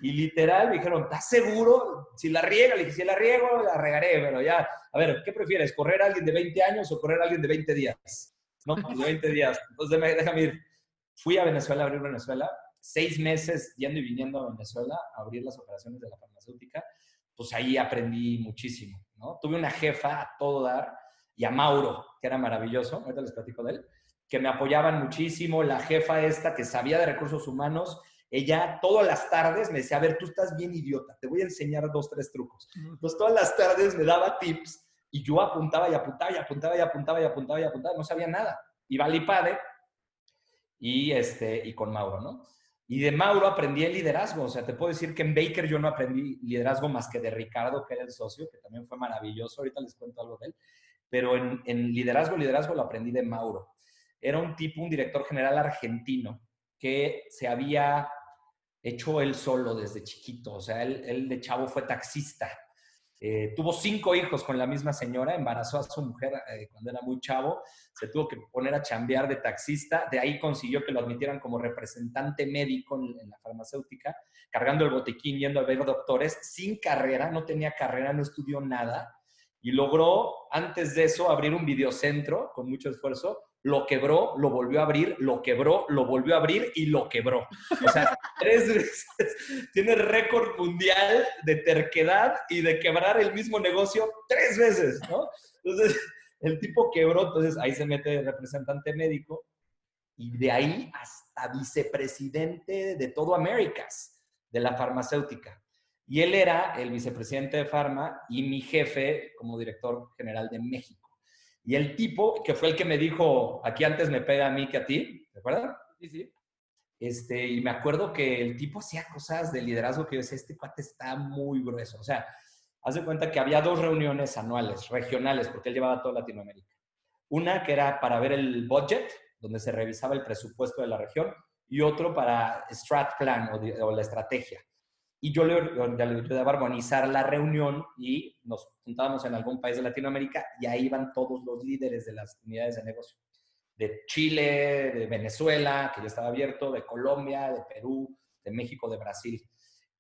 Y literal me dijeron, ¿estás seguro? Si la riega, le dije, si la riego, la regaré, pero ya, a ver, ¿qué prefieres? ¿Correr a alguien de 20 años o correr a alguien de 20 días? No, de 20 días. Entonces déjame ir. Fui a Venezuela a abrir Venezuela, seis meses yendo y viniendo a Venezuela a abrir las operaciones de la farmacéutica, pues ahí aprendí muchísimo, ¿no? Tuve una jefa a todo dar y a Mauro, que era maravilloso, ahorita les platico de él, que me apoyaban muchísimo, la jefa esta que sabía de recursos humanos, ella todas las tardes me decía, a ver, tú estás bien idiota, te voy a enseñar dos, tres trucos. Entonces todas las tardes me daba tips y yo apuntaba y apuntaba y apuntaba y apuntaba y apuntaba y apuntaba, no sabía nada. Iba al IPADE y, este, y con Mauro, ¿no? Y de Mauro aprendí el liderazgo, o sea, te puedo decir que en Baker yo no aprendí liderazgo más que de Ricardo, que era el socio, que también fue maravilloso, ahorita les cuento algo de él, pero en, en liderazgo, liderazgo lo aprendí de Mauro. Era un tipo, un director general argentino que se había hecho él solo desde chiquito, o sea, él, él de chavo fue taxista eh, tuvo cinco hijos con la misma señora, embarazó a su mujer eh, cuando era muy chavo, se tuvo que poner a chambear de taxista, de ahí consiguió que lo admitieran como representante médico en, la farmacéutica, cargando el botiquín, yendo a ver doctores, sin carrera, no tenía carrera, no estudió nada, y logró antes de eso abrir un videocentro con mucho esfuerzo lo quebró, lo volvió a abrir, lo quebró, lo volvió a abrir y lo quebró. O sea, tres veces tiene récord mundial de terquedad y de quebrar el mismo negocio tres veces, ¿no? Entonces, el tipo quebró, entonces ahí se mete el representante médico y de ahí hasta vicepresidente de todo Américas, de la farmacéutica. Y él era el vicepresidente de Pharma y mi jefe como director general de México. Y el tipo, que fue el que me dijo, aquí antes me pega a mí que a ti, ¿te acuerdas? Sí, sí. Este, y me acuerdo que el tipo hacía cosas de liderazgo que yo decía, este cuate está muy grueso. O sea, haz de cuenta que había dos reuniones anuales, regionales, porque él llevaba toda Latinoamérica. Una que era para ver el budget, donde se revisaba el presupuesto de la región, y otro para strat plan o, o la estrategia. Y yo le, ayudaba a organizar la reunión y nos juntábamos en algún país de Latinoamérica y ahí iban todos los líderes de las unidades de negocio. De Chile, de Venezuela, que ya estaba abierto, de Colombia, de Perú, de México, de Brasil.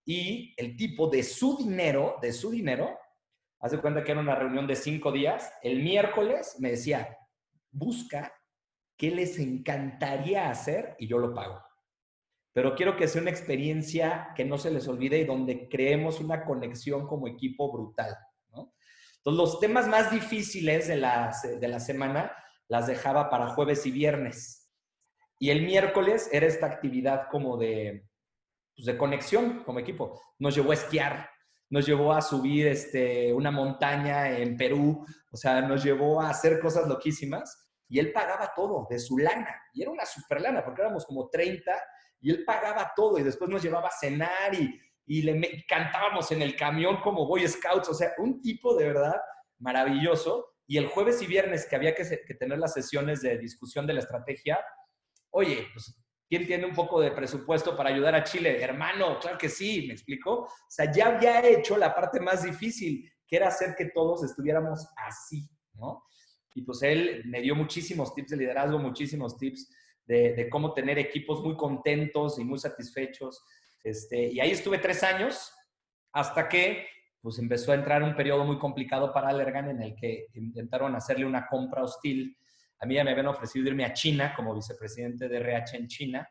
Y el tipo de su dinero, de su dinero, hace cuenta que era una reunión de cinco días, el miércoles me decía, busca qué les encantaría hacer y yo lo pago pero quiero que sea una experiencia que no se les olvide y donde creemos una conexión como equipo brutal. ¿no? Entonces, los temas más difíciles de la, de la semana las dejaba para jueves y viernes. Y el miércoles era esta actividad como de, pues de conexión como equipo. Nos llevó a esquiar, nos llevó a subir este, una montaña en Perú, o sea, nos llevó a hacer cosas loquísimas. y él pagaba todo de su lana. Y era una super lana, porque éramos como 30 y él pagaba todo y después nos llevaba a cenar y, y le cantábamos en el camión como Boy Scouts. O sea, un tipo de verdad maravilloso. Y el jueves y viernes que había que, que tener las sesiones de discusión de la estrategia, oye, pues ¿Quién tiene un poco de presupuesto para ayudar a Chile? Hermano, claro que sí, me explicó. O sea, ya había hecho la parte más difícil, que era hacer que todos estuviéramos así, ¿no? Y pues él me dio muchísimos tips de liderazgo, muchísimos tips de, cómo tener equipos muy contentos y muy satisfechos. Este, y ahí estuve tres años hasta que pues empezó a entrar un periodo muy complicado para Allergan en el que intentaron hacerle una compra hostil a mí ya me habían ofrecido irme a China como vicepresidente de RH en China.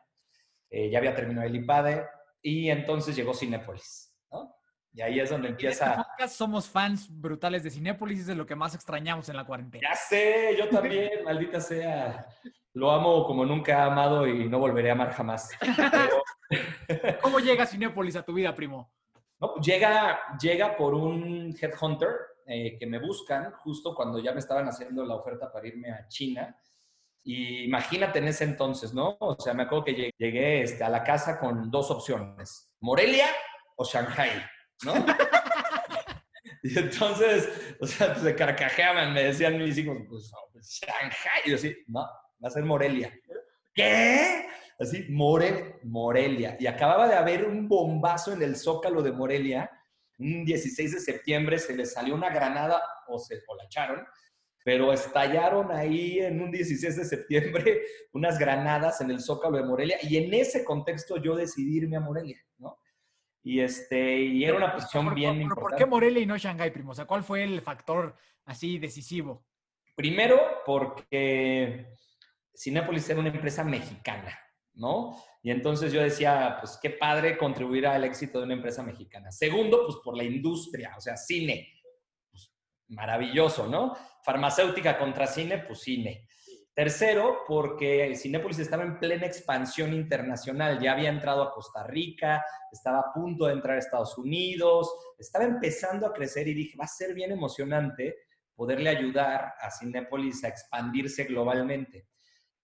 Eh, ya había terminado el IPADE y entonces llegó Cinépolis, ¿no? Y ahí es donde empieza... En somos fans brutales de Cinépolis, es de lo que más extrañamos en la cuarentena. Ya sé, yo también, maldita sea. Lo amo como nunca he amado y no volveré a amar jamás. ¿Cómo llega Cinépolis a tu vida, primo? No, llega, llega por un headhunter eh, que me buscan justo cuando ya me estaban haciendo la oferta para irme a China. Y imagínate en ese entonces, ¿no? O sea, me acuerdo que llegué, este, a la casa con dos opciones, Morelia o Shanghai, ¿no? y entonces, o sea, pues, se carcajeaban, me decían mis hijos, pues, pues Shanghai. Y yo así, no, va a ser Morelia. ¿Qué? Así, More, Morelia. Y acababa de haber un bombazo en el zócalo de Morelia un 16 de septiembre se les salió una granada o se o la echaron, pero estallaron ahí en un 16 de septiembre unas granadas en el Zócalo de Morelia y en ese contexto yo decidí irme a Morelia, ¿no? Y, este, y era una posición bien importante. ¿Por qué Morelia y no Shanghai, primo? O sea, ¿cuál fue el factor así decisivo? Primero, porque Cinépolis era una empresa mexicana, ¿no? Y entonces yo decía, pues qué padre contribuir al éxito de una empresa mexicana. Segundo, pues por la industria, o sea, cine. Pues, maravilloso, ¿no? Farmacéutica contra cine, pues cine. Tercero, porque Cinépolis estaba en plena expansión internacional. Ya había entrado a Costa Rica, estaba a punto de entrar a Estados Unidos, estaba empezando a crecer y dije, va a ser bien emocionante poderle ayudar a Cinépolis a expandirse globalmente.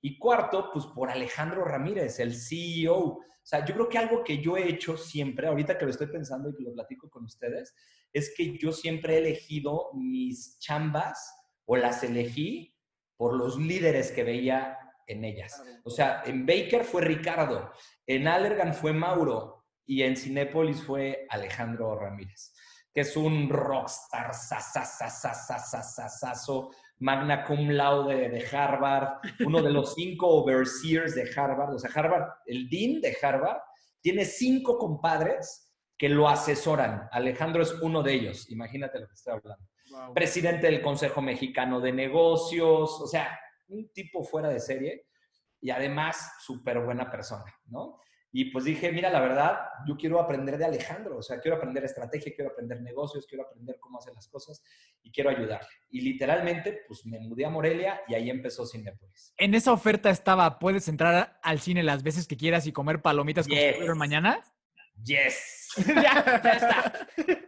Y cuarto, pues por Alejandro Ramírez, el CEO. O sea, yo creo que algo que yo he hecho siempre, ahorita que lo estoy pensando y que lo platico con ustedes, es que yo siempre he elegido mis chambas o las elegí por los líderes que veía en ellas. O sea, en Baker fue Ricardo, en Allergan fue Mauro y en Cinépolis fue Alejandro Ramírez, que es un rockstar, magna cum laude de Harvard, uno de los cinco overseers de Harvard. O sea, Harvard, el dean de Harvard, tiene cinco compadres que lo asesoran. Alejandro es uno de ellos, imagínate lo que estoy hablando. Presidente del Consejo Mexicano de Negocios, o sea, un tipo fuera de serie y además súper buena persona, ¿no? Y pues dije, mira, la verdad, yo quiero aprender de Alejandro, o sea, quiero aprender estrategia, quiero aprender negocios, quiero aprender cómo hacer las cosas y quiero ayudarle. Y literalmente, pues me mudé a Morelia y ahí empezó Cinepolis. En esa oferta estaba, puedes entrar al cine las veces que quieras y comer palomitas como mañana. Yes. ya, ya está.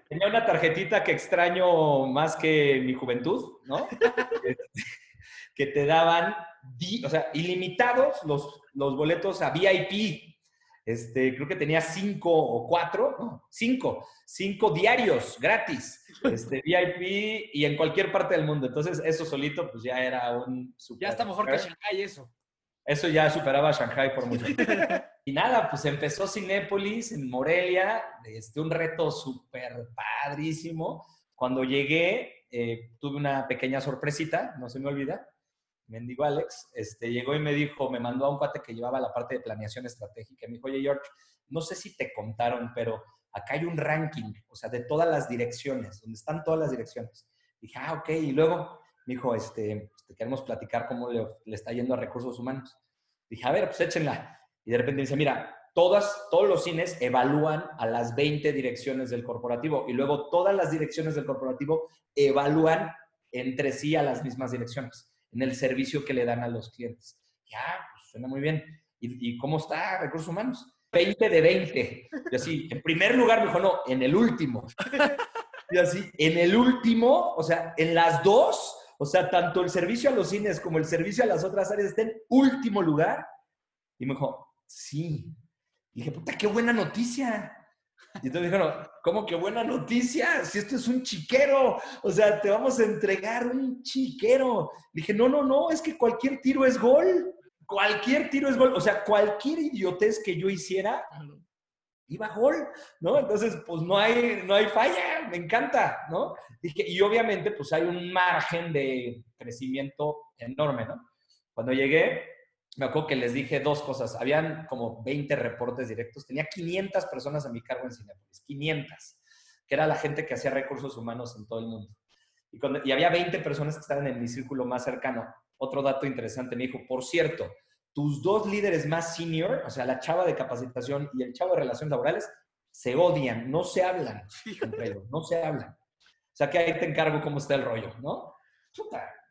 Tenía una tarjetita que extraño más que mi juventud, ¿no? que te daban, o sea, ilimitados los, los boletos a VIP. Este, creo que tenía cinco o cuatro, no, cinco, cinco diarios gratis, este, VIP y en cualquier parte del mundo. Entonces, eso solito, pues ya era un super. Ya está mejor que Shanghai, eso. Eso ya superaba a Shanghai por mucho. y nada, pues empezó Cinépolis en Morelia, este, un reto súper padrísimo. Cuando llegué, eh, tuve una pequeña sorpresita, no se me olvida mendigo Alex, este, llegó y me dijo, me mandó a un cuate que llevaba la parte de planeación estratégica. Me dijo, oye, George, no sé si te contaron, pero acá hay un ranking, o sea, de todas las direcciones, donde están todas las direcciones. Dije, ah, ok. Y luego me dijo, este, pues, te queremos platicar cómo le, está yendo a recursos humanos. Dije, a ver, pues échenla. Y de repente dice, mira, todas, todos los cines evalúan a las 20 direcciones del corporativo y luego todas las direcciones del corporativo evalúan entre sí a las mismas direcciones en el servicio que le dan a los clientes. Ya, pues suena muy bien. ¿Y, cómo está recursos humanos? 20 de 20. Y así, en primer lugar me dijo, no, en el último. Y así, en el último, o sea, en las dos, O sea, tanto el servicio a los cines como el servicio a las otras áreas está en último lugar. Y me dijo, sí. Y dije, puta, qué buena noticia. Y entonces dijeron, ¿cómo que buena noticia? Si esto es un chiquero, o sea, te vamos a entregar un chiquero. dije, no, no, no, es que cualquier tiro es gol. Cualquier tiro es gol. O sea, cualquier idiotez que yo hiciera, iba gol, ¿no? Entonces, pues no hay, no hay falla, me encanta, ¿no? y obviamente, pues hay un margen de crecimiento enorme, ¿no? Cuando llegué, me acuerdo que les dije dos cosas. Habían como 20 reportes directos. Tenía 500 personas a mi cargo en Cinepolis. 500. Que era la gente que hacía recursos humanos en todo el mundo. Y, y había 20 personas que estaban en mi círculo más cercano. Otro dato interesante me dijo, por cierto, tus dos líderes más senior, o sea, la chava de capacitación y el chavo de relaciones laborales, se odian, no se hablan no se hablan. O sea, que ahí te encargo cómo está el rollo, ¿no?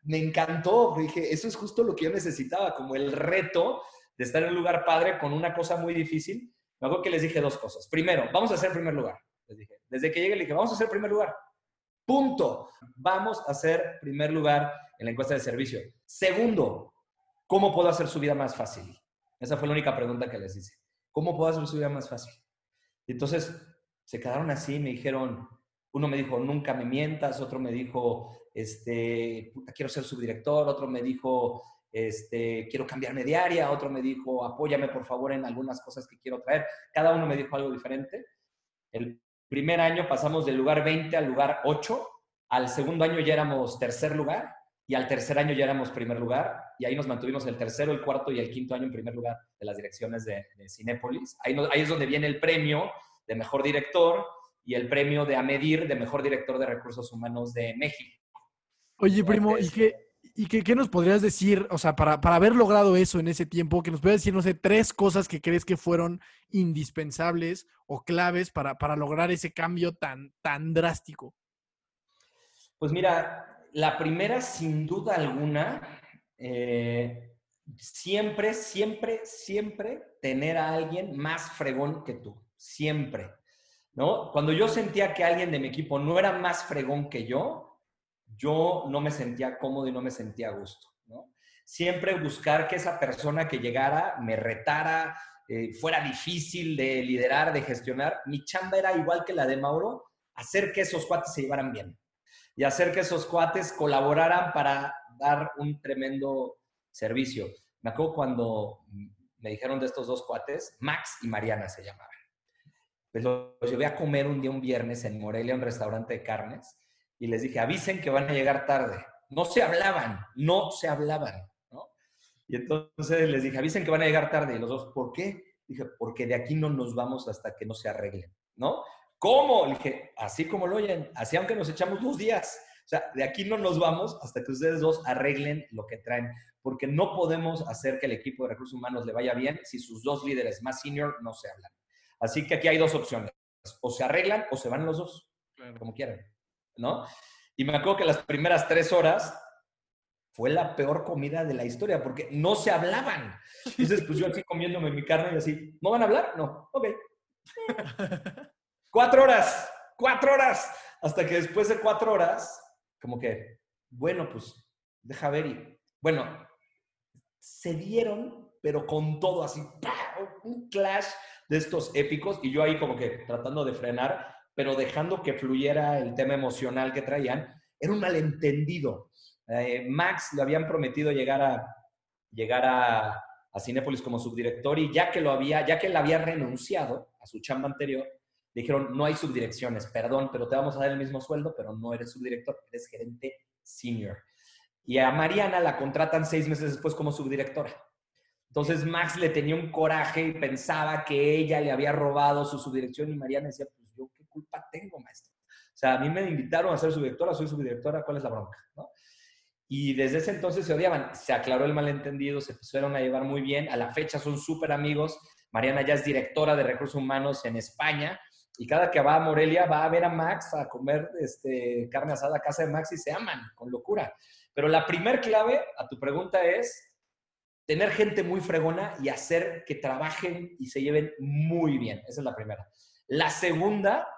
Me encantó. Dije, eso es justo lo que yo necesitaba, como el reto de estar en un lugar padre con una cosa muy difícil. Me que les dije dos cosas. Primero, vamos a hacer primer lugar. Les dije, desde que llegué, le dije, vamos a hacer primer lugar. Punto. Vamos a hacer primer lugar en la encuesta de servicio. Segundo, ¿cómo puedo hacer su vida más fácil? Esa fue la única pregunta que les hice. ¿Cómo puedo hacer su vida más fácil? Y entonces se quedaron así, me dijeron, uno me dijo, nunca me mientas, otro me dijo, este, quiero ser subdirector, otro me dijo, este, quiero cambiarme de área, otro me dijo, apóyame por favor en algunas cosas que quiero traer. Cada uno me dijo algo diferente. El primer año pasamos del lugar 20 al lugar 8, al segundo año ya éramos tercer lugar y al tercer año ya éramos primer lugar y ahí nos mantuvimos el tercero, el cuarto y el quinto año en primer lugar de las direcciones de, de Cinépolis. Ahí, ahí es donde viene el premio de mejor director y el premio de a medir de mejor director de recursos humanos de México. Oye, primo, ¿y qué, y qué, nos podrías decir, o sea, para, para, haber logrado eso en ese tiempo, que nos puedas decir, no sé, tres cosas que crees que fueron indispensables o claves para, para lograr ese cambio tan, tan drástico? Pues mira, la primera, sin duda alguna, eh, siempre, siempre, siempre tener a alguien más fregón que tú. Siempre. ¿No? Cuando yo sentía que alguien de mi equipo no era más fregón que yo, yo no me sentía cómodo y no me sentía a gusto. Siempre buscar que esa persona que llegara me retara, eh, fuera difícil de liderar, de gestionar. Mi chamba era igual que la de Mauro, hacer que esos cuates se llevaran bien y hacer que esos cuates colaboraran para dar un tremendo servicio. Me acuerdo cuando me dijeron de estos dos cuates, Max y Mariana se llamaban. Pues los llevé a comer un día, un viernes, en Morelia, un restaurante de carnes y les dije, avisen que van a llegar tarde. No se hablaban, no se hablaban, ¿no? Y entonces les dije, avisen que van a llegar tarde. Y los dos, ¿por qué? Dije, porque de aquí no nos vamos hasta que no se arreglen, ¿no? ¿Cómo? Le dije, así como lo oyen, así aunque nos echamos dos días. O sea, de aquí no nos vamos hasta que ustedes dos arreglen lo que traen, porque no podemos hacer que el equipo de recursos humanos le vaya bien si sus dos líderes más senior no se hablan. Así que aquí hay dos opciones, o se arreglan o se van los dos, como quieran. ¿no? Y me acuerdo que las primeras tres horas fue la peor comida de la historia porque no se hablaban. Entonces, pues yo así comiéndome mi carne y así, ¿no van a hablar? No, ok. cuatro horas, cuatro horas. Hasta que después de cuatro horas, como que, bueno, pues deja ver y, bueno, se dieron, pero con todo así, un clash de estos épicos y yo ahí como que tratando de frenar pero dejando que fluyera el tema emocional que traían, era un malentendido. Eh, Max le habían prometido llegar a, llegar a, a Cinépolis como subdirector y ya que lo había, ya que él había renunciado a su chamba anterior, dijeron, no hay subdirecciones, perdón, pero te vamos a dar el mismo sueldo, pero no eres subdirector, eres gerente senior. Y a Mariana la contratan seis meses después como subdirectora. Entonces Max le tenía un coraje y pensaba que ella le había robado su subdirección y Mariana decía, pues yo qué culpa tengo, maestro. O sea, a mí me invitaron a ser subdirectora, soy subdirectora, ¿cuál es la bronca? Y desde ese entonces se odiaban. Se aclaró el malentendido, se empezaron a llevar muy bien. A la fecha son súper amigos. Mariana ya es directora de recursos humanos en España. Y cada que va a Morelia va a ver a Max a comer este, carne asada a casa de Max y se aman con locura. Pero la primer clave a tu pregunta es tener gente muy fregona y hacer que trabajen y se lleven muy bien. Esa es la primera. La segunda,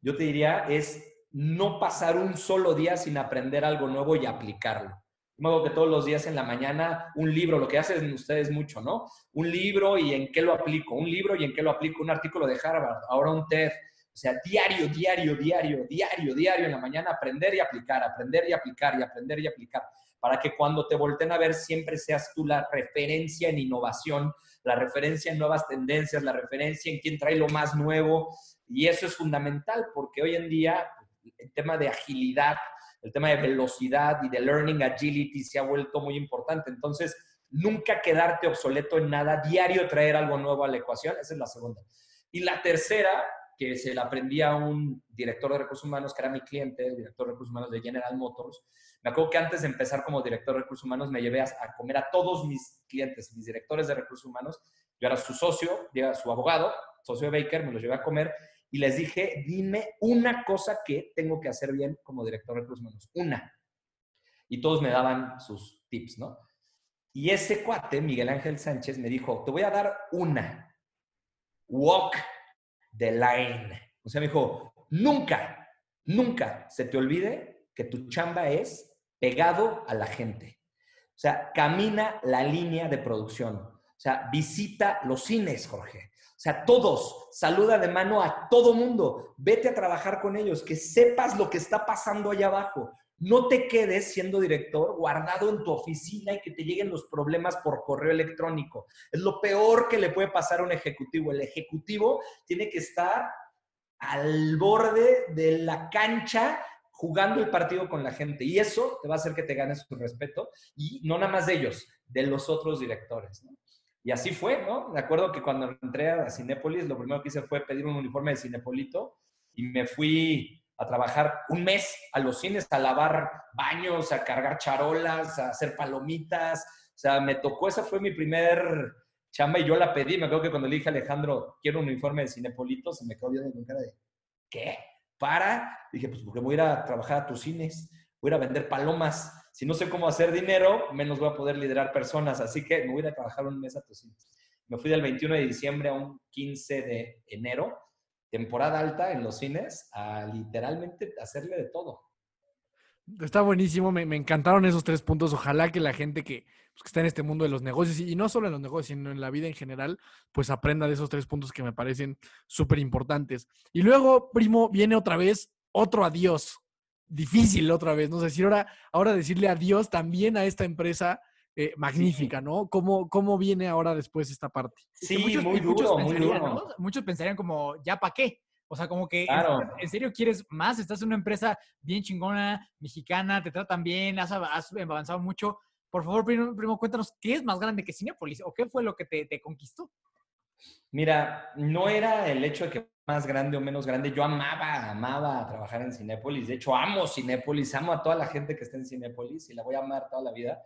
yo te diría, es no pasar un solo día sin aprender algo nuevo y aplicarlo. Me hago que todos los días en la mañana un libro, lo que hacen ustedes mucho, ¿no? Un libro y en qué lo aplico, un libro y en qué lo aplico, un artículo de Harvard, ahora un TED. O sea, diario, diario, diario, diario, diario en la mañana aprender y aplicar, aprender y aplicar y aprender y aplicar, para que cuando te volteen a ver siempre seas tú la referencia en innovación, la referencia en nuevas tendencias, la referencia en quién trae lo más nuevo. Y eso es fundamental porque hoy en día el tema de agilidad, el tema de velocidad y de learning agility se ha vuelto muy importante. Entonces, nunca quedarte obsoleto en nada, diario traer algo nuevo a la ecuación, esa es la segunda. Y la tercera, que se la aprendí a un director de recursos humanos, que era mi cliente, el director de recursos humanos de General Motors. Me acuerdo que antes de empezar como director de recursos humanos, me llevé a, comer a todos mis clientes, mis directores de recursos humanos. Yo era su socio, era su abogado, socio de Baker, me los llevé a comer y les dije, dime una cosa que tengo que hacer bien como director de recursos humanos. Una. Y todos me daban sus tips, ¿no? Y ese cuate, Miguel Ángel Sánchez, me dijo, te voy a dar una. Walk the line. O sea, me dijo, nunca, nunca se te olvide que tu chamba es pegado a la gente. O sea, camina la línea de producción. O sea, visita los cines, Jorge. O sea, todos, saluda de mano a todo mundo, vete a trabajar con ellos, que sepas lo que está pasando allá abajo. No te quedes siendo director guardado en tu oficina y que te lleguen los problemas por correo electrónico. Es lo peor que le puede pasar a un ejecutivo. El ejecutivo tiene que estar al borde de la cancha jugando el partido con la gente. Y eso te va a hacer que te ganes su respeto. Y no nada más de ellos, de los otros directores. Y así fue, ¿no? Me acuerdo que cuando entré a Cinépolis, lo primero que hice fue pedir un uniforme de Cinepolito y me fui a trabajar un mes a los cines, a lavar baños, a cargar charolas, a hacer palomitas. O sea, me tocó, esa fue mi primer chamba y yo la pedí. Me acuerdo que cuando le dije a Alejandro, quiero un uniforme de Cinepolito, se me quedó viendo con cara de, ¿qué? ¿Para? Dije, pues porque voy a ir a trabajar a tus cines, voy a ir a vender palomas. Si no sé cómo hacer dinero, menos voy a poder liderar personas. Así que me voy a ir a trabajar un mes a tus cines. Me fui del 21 de diciembre a un 15 de enero temporada alta en los cines a literalmente hacerle de todo. Está buenísimo, me, encantaron esos tres puntos. Ojalá que la gente que, pues, está en este mundo de los negocios, y no solo en los negocios, sino en la vida en general, pues aprenda de esos tres puntos que me parecen súper importantes. Y luego, primo, viene otra vez otro adiós. Difícil otra vez, ¿no? sé si ahora, ahora decirle adiós también a esta empresa eh, magnífica, ¿no? ¿Cómo, ¿Cómo viene ahora después esta parte? Sí, muchos, muy duro, muy duro. Muchos pensarían como, ¿ya para qué? O sea, como que en, serio quieres más, estás en una empresa bien chingona, mexicana, te tratan bien, has, avanzado mucho. Por favor, primo, cuéntanos, ¿qué es más grande que Cinepolis o qué fue lo que te, te conquistó? Mira, no era el hecho de que más grande o menos grande. Yo amaba, amaba trabajar en Cinépolis. De hecho, amo Cinépolis, amo a toda la gente que está en Cinépolis y la voy a amar toda la vida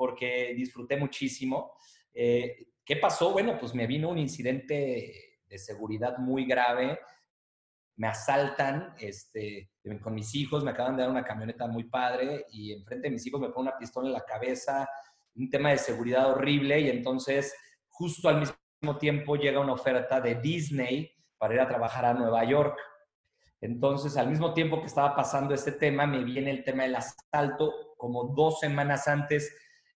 porque disfruté muchísimo. Eh, ¿Qué pasó? Bueno, pues me vino un incidente de seguridad muy grave. Me asaltan este, con mis hijos, me acaban de dar una camioneta muy padre y enfrente de mis hijos me ponen una pistola en la cabeza, un tema de seguridad horrible y entonces justo al mismo tiempo llega una oferta de Disney para ir a trabajar a Nueva York. Entonces, al mismo tiempo que estaba pasando este tema, me viene el tema del asalto. Como dos semanas antes,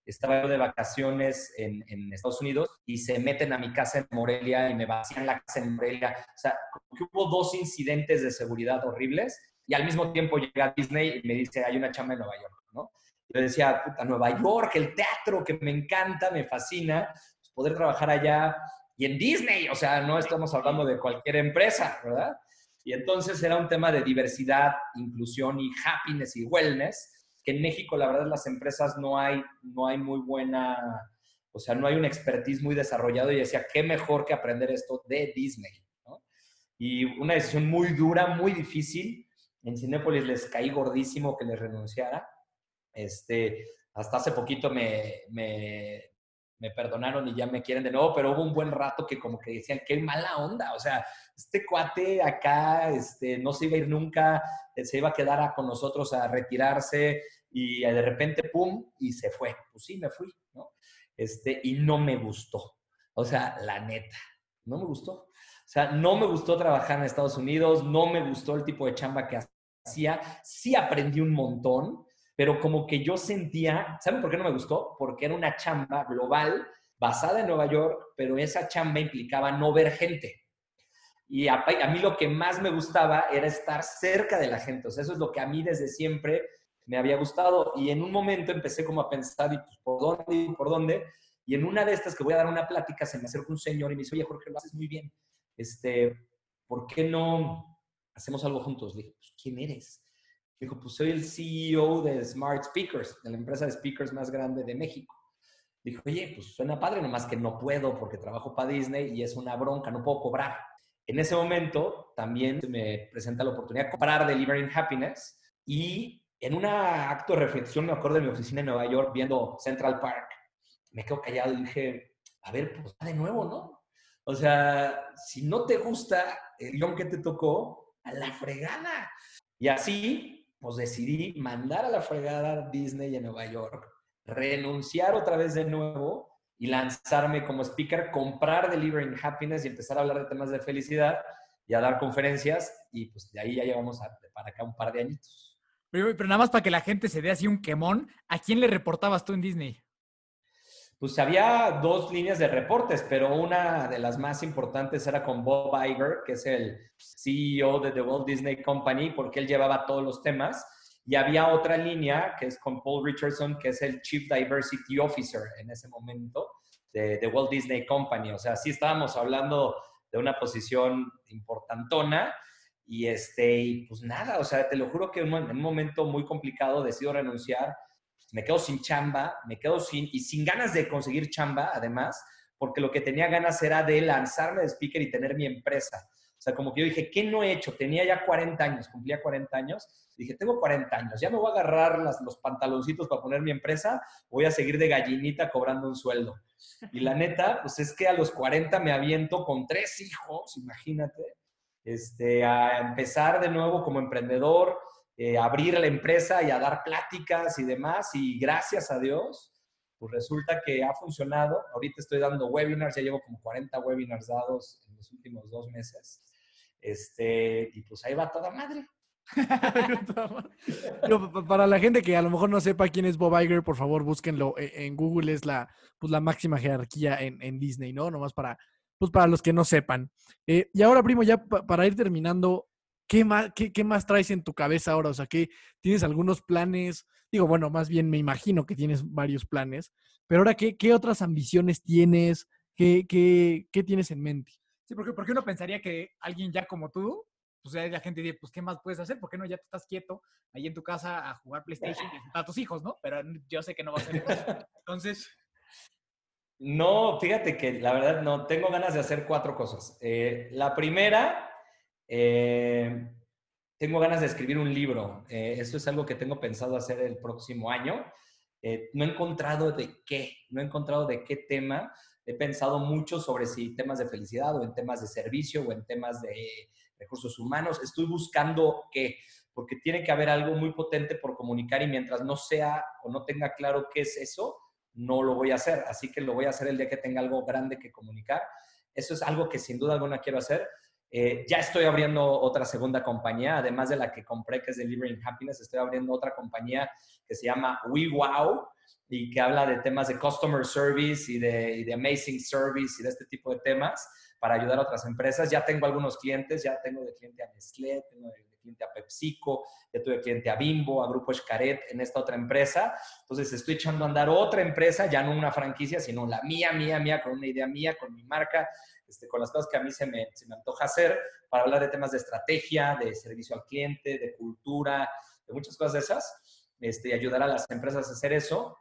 estaba de vacaciones en, Estados Unidos y se meten a mi casa en Morelia y me vacían la casa en Morelia. O sea, que hubo dos incidentes de seguridad horribles y al mismo tiempo llega Disney y me dice, hay una chamba en Nueva York, ¿no? Yo decía, puta, Nueva York, el teatro que me encanta, me fascina, pues, poder trabajar allá y en Disney, o sea, no estamos hablando de cualquier empresa, ¿verdad? Y entonces era un tema de diversidad, inclusión y happiness y wellness que en México, la verdad, las empresas no hay, no hay muy buena, o sea, no hay un expertise muy desarrollado y decía, qué mejor que aprender esto de Disney, ¿no? Y una decisión muy dura, muy difícil. En Cinépolis les caí gordísimo que les renunciara. Este, hasta hace poquito me, me, me perdonaron y ya me quieren de nuevo, pero hubo un buen rato que como que decían, qué mala onda, o sea, este cuate acá este, no se iba a ir nunca, eh, se iba a quedar con nosotros a retirarse y de repente, ¡pum!, y se fue. Pues sí, me fui, ¿no? Este, y no me gustó. O sea, la neta, no me gustó. O sea, no me gustó trabajar en Estados Unidos, no me gustó el tipo de chamba que hacía, sí aprendí un montón, pero como que yo sentía, ¿saben por qué no me gustó? Porque era una chamba global basada en Nueva York, pero esa chamba implicaba no ver gente. Y a, mí lo que más me gustaba era estar cerca de la gente. Eso es lo que a mí desde siempre me había gustado. Y en un momento empecé como a pensar, ¿y pues, por dónde? ¿Y por dónde? Y en una de estas que voy a dar una plática, se me acerca un señor y me dice, oye, Jorge, lo haces muy bien. Este, ¿Por qué no hacemos algo juntos? Le dije, pues, ¿quién eres? Dijo, pues soy el CEO de Smart Speakers, de la empresa de speakers más grande de México. Dijo, oye, pues suena padre, nomás que no puedo porque trabajo para Disney y es una bronca, no puedo cobrar. En ese momento también me presenta la oportunidad de comprar Delivering Happiness y en un acto de reflexión me acuerdo de mi oficina en Nueva York viendo Central Park. Me quedo callado y dije, a ver, pues de nuevo, ¿no? O sea, si no te gusta el guion que te tocó, a la fregada. Y así pues decidí mandar a la fregada Disney en Nueva York, renunciar otra vez de nuevo y lanzarme como speaker, comprar Delivering Happiness y empezar a hablar de temas de felicidad y a dar conferencias y pues de ahí ya llevamos para acá un par de añitos. Pero, pero, nada más para que la gente se dé así un quemón, ¿a quién le reportabas tú en Disney? Pues había dos líneas de reportes, pero una de las más importantes era con Bob Iger, que es el CEO de The Walt Disney Company, porque él llevaba todos los temas. Y había otra línea que es con Paul Richardson, que es el Chief Diversity Officer en ese momento de The Walt Disney Company. O sea, sí estábamos hablando de una posición importantona. Y este, y pues nada, o sea, te lo juro que en un momento muy complicado decido renunciar me quedo sin chamba, me quedo sin, y sin ganas de conseguir chamba, además, porque lo que tenía ganas era de lanzarme de speaker y tener mi empresa. O sea, como que yo dije, ¿qué no he hecho? Tenía ya 40 años, cumplía 40 años. Dije, tengo 40 años, ya me voy a agarrar los pantaloncitos para poner mi empresa, voy a seguir de gallinita cobrando un sueldo. Y la neta, pues es que a los 40 me aviento con tres hijos, imagínate, este, a empezar de nuevo como emprendedor, eh, abrir la empresa y a dar pláticas y demás. Y gracias a Dios, pues resulta que ha funcionado. Ahorita estoy dando webinars, ya llevo como 40 webinars dados en los últimos dos meses. Este, y pues ahí va toda madre. para la gente que a lo mejor no sepa quién es Bob Iger, por favor búsquenlo e, en Google, es la, pues, la máxima jerarquía en, en Disney, ¿no? Nomás para, pues para los que no sepan. Eh, y ahora, primo, ya para ir terminando, ¿qué más, qué, más traes en tu cabeza ahora? O sea, ¿qué, ¿tienes algunos planes? Digo, bueno, más bien me imagino que tienes varios planes, pero ahora, ¿qué, qué otras ambiciones tienes? ¿Qué, qué, qué tienes en mente? Sí, porque, porque uno pensaría que alguien ya como tú, pues la gente dice, pues, ¿qué más puedes hacer? ¿Por qué no ya te estás quieto ahí en tu casa a jugar PlayStation y a tus hijos, no? Pero yo sé que no va a ser eso. Entonces... No, fíjate que la verdad no, tengo ganas de hacer cuatro cosas. Eh, la primera eh, tengo ganas de escribir un libro. Eh, es algo que tengo pensado hacer el próximo año. Eh, no he encontrado de qué, no he encontrado de qué tema. He pensado mucho sobre si temas de felicidad o en temas de servicio o en temas de recursos humanos. Estoy buscando qué, porque tiene que haber algo muy potente por comunicar y mientras no sea o no tenga claro qué es eso, no lo voy a hacer. Así que lo voy a hacer el día que tenga algo grande que comunicar. Eso es algo que sin duda alguna quiero hacer. Eh, ya estoy abriendo otra segunda compañía, además de la que compré, que es Delivering Happiness, estoy abriendo otra compañía que se llama WeWow y que habla de temas de customer service y de, y de amazing service y de este tipo de temas para ayudar a otras empresas. Ya tengo algunos clientes, ya tengo de cliente a Nestlé, tengo de cliente a PepsiCo, ya tuve cliente a Bimbo, a Grupo Escaret en esta otra empresa. Entonces estoy echando a andar otra empresa, ya no una franquicia, sino la mía, mía, mía, con una idea mía, con mi marca, este, con las cosas que a mí se me, se me antoja hacer, para hablar de temas de estrategia, de servicio al cliente, de cultura, de muchas cosas de esas, este, y ayudar a las empresas a hacer eso.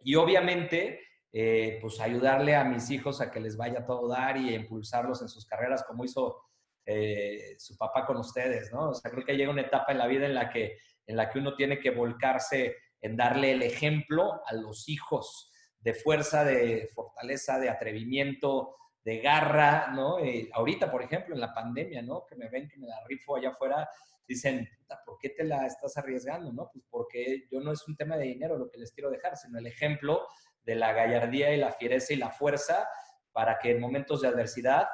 Y obviamente, eh, pues ayudarle a mis hijos a que les vaya todo dar y impulsarlos en sus carreras como hizo eh, su papá con ustedes, ¿no? O sea, creo que llega una etapa en la vida en la que, en la que uno tiene que volcarse en darle el ejemplo a los hijos de fuerza, de fortaleza, de atrevimiento, de garra, ¿no? Eh, ahorita, por ejemplo, en la pandemia, ¿no? Que me ven que me la rifo allá afuera, dicen, ¿por qué te la estás arriesgando, no? Pues porque yo no es un tema de dinero lo que les quiero dejar, sino el ejemplo de la gallardía y la fiereza y la fuerza para que en momentos de adversidad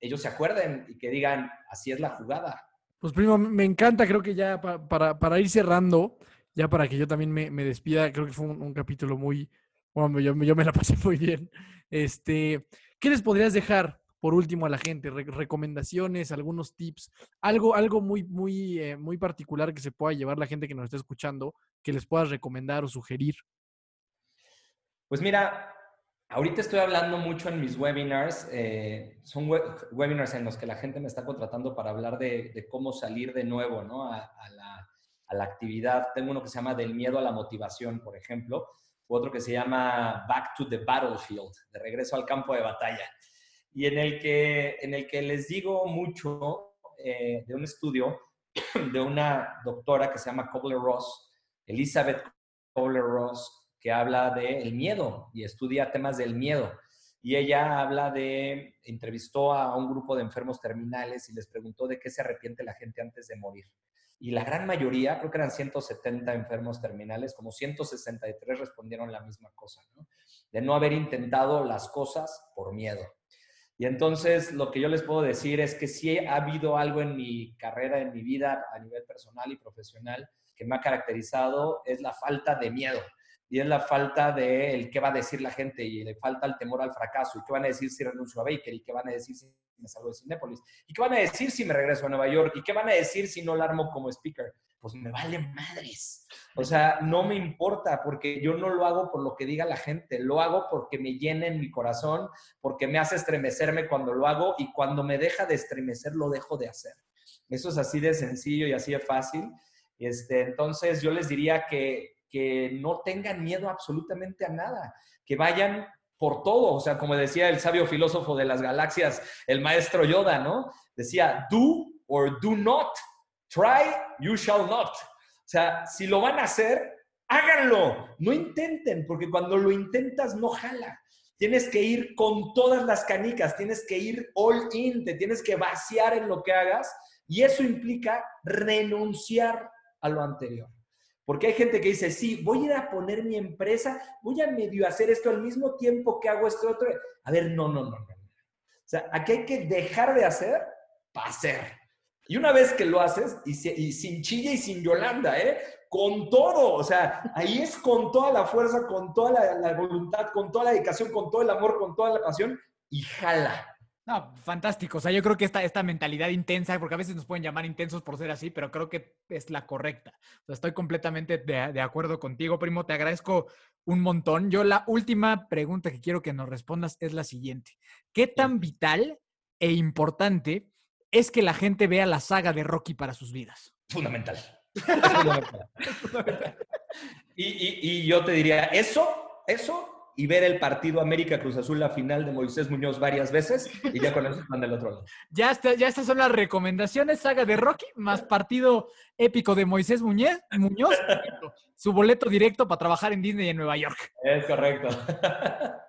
ellos se acuerden y que digan, así es la jugada, Pues primo, me encanta, creo que ya para, ir cerrando, ya para que yo también me despida, creo que fue un, capítulo muy, bueno, yo, me la pasé muy bien. Este, ¿Qué les podrías dejar por último a la gente? recomendaciones, algunos tips, algo, algo muy, muy, eh, muy particular que se pueda llevar la gente que nos está escuchando, que les puedas recomendar o sugerir. Pues mira, ahorita estoy hablando mucho en mis webinars. Eh, son webinars en los que la gente me está contratando para hablar de, cómo salir de nuevo ¿no? a, la, a la actividad. Tengo uno que se llama Del miedo a la motivación, por ejemplo, otro que se llama Back to the Battlefield, de regreso al campo de batalla y en el que, en el que les digo mucho eh, de un estudio de una doctora que se llama Kobler-Ross, Elizabeth Kobler-Ross, que habla del miedo y estudia temas del miedo. Y ella habla de, entrevistó a un grupo de enfermos terminales y les preguntó de qué se arrepiente la gente antes de morir. Y la gran mayoría, creo que eran 170 enfermos terminales, como 163 respondieron la misma cosa, ¿no? De no haber intentado las cosas por miedo. Y entonces lo que yo les puedo decir es que sí ha habido algo en mi carrera, en mi vida a nivel personal y profesional que me ha caracterizado, es la falta de miedo y es la falta de el qué va a decir la gente y le falta el temor al fracaso y qué van a decir si renuncio a Baker y qué van a decir si me salgo de Cinépolis y qué van a decir si me regreso a Nueva York y qué van a decir si no la armo como speaker. Pues me vale madres. O sea, no me importa porque yo no lo hago por lo que diga la gente, lo hago porque me llena en mi corazón, porque me hace estremecerme cuando lo hago y cuando me deja de estremecer lo dejo de hacer. Eso es así de sencillo y así de fácil. Este, entonces yo les diría que que no tengan miedo absolutamente a nada, que vayan por todo, o sea, como decía el sabio filósofo de las galaxias, el maestro Yoda, ¿no? Decía, do or do not, try, you shall not. O sea, si lo van a hacer, háganlo, no intenten, porque cuando lo intentas no jala. Tienes que ir con todas las canicas, tienes que ir all in, te tienes que vaciar en lo que hagas y eso implica renunciar a lo anterior. Porque hay gente que dice, sí, voy a ir a poner mi empresa, voy a medio hacer esto al mismo tiempo que hago esto otro. A ver, no, no, no, no. O sea, aquí hay que dejar de hacer para hacer. Y una vez que lo haces, y, sin chilla y sin Yolanda, ¿eh? Con todo, o sea, ahí es con toda la fuerza, con toda la, la voluntad, con toda la dedicación, con todo el amor, con toda la pasión, y jala. No, fantástico. O sea, yo creo que esta, esta mentalidad intensa, porque a veces nos pueden llamar intensos por ser así, pero creo que es la correcta. O sea, estoy completamente de, de, acuerdo contigo, primo. Te agradezco un montón. Yo la última pregunta que quiero que nos respondas es la siguiente. ¿Qué tan vital e importante es que la gente vea la saga de Rocky para sus vidas? Fundamental. y, y, y yo te diría, eso, eso y ver el partido América Cruz Azul, la final de Moisés Muñoz varias veces y ya con eso están del otro lado. Ya, está, ya estas son las recomendaciones, saga de Rocky, más partido épico de Moisés Muñoz, Muñoz su boleto directo para trabajar en Disney en Nueva York. Es correcto.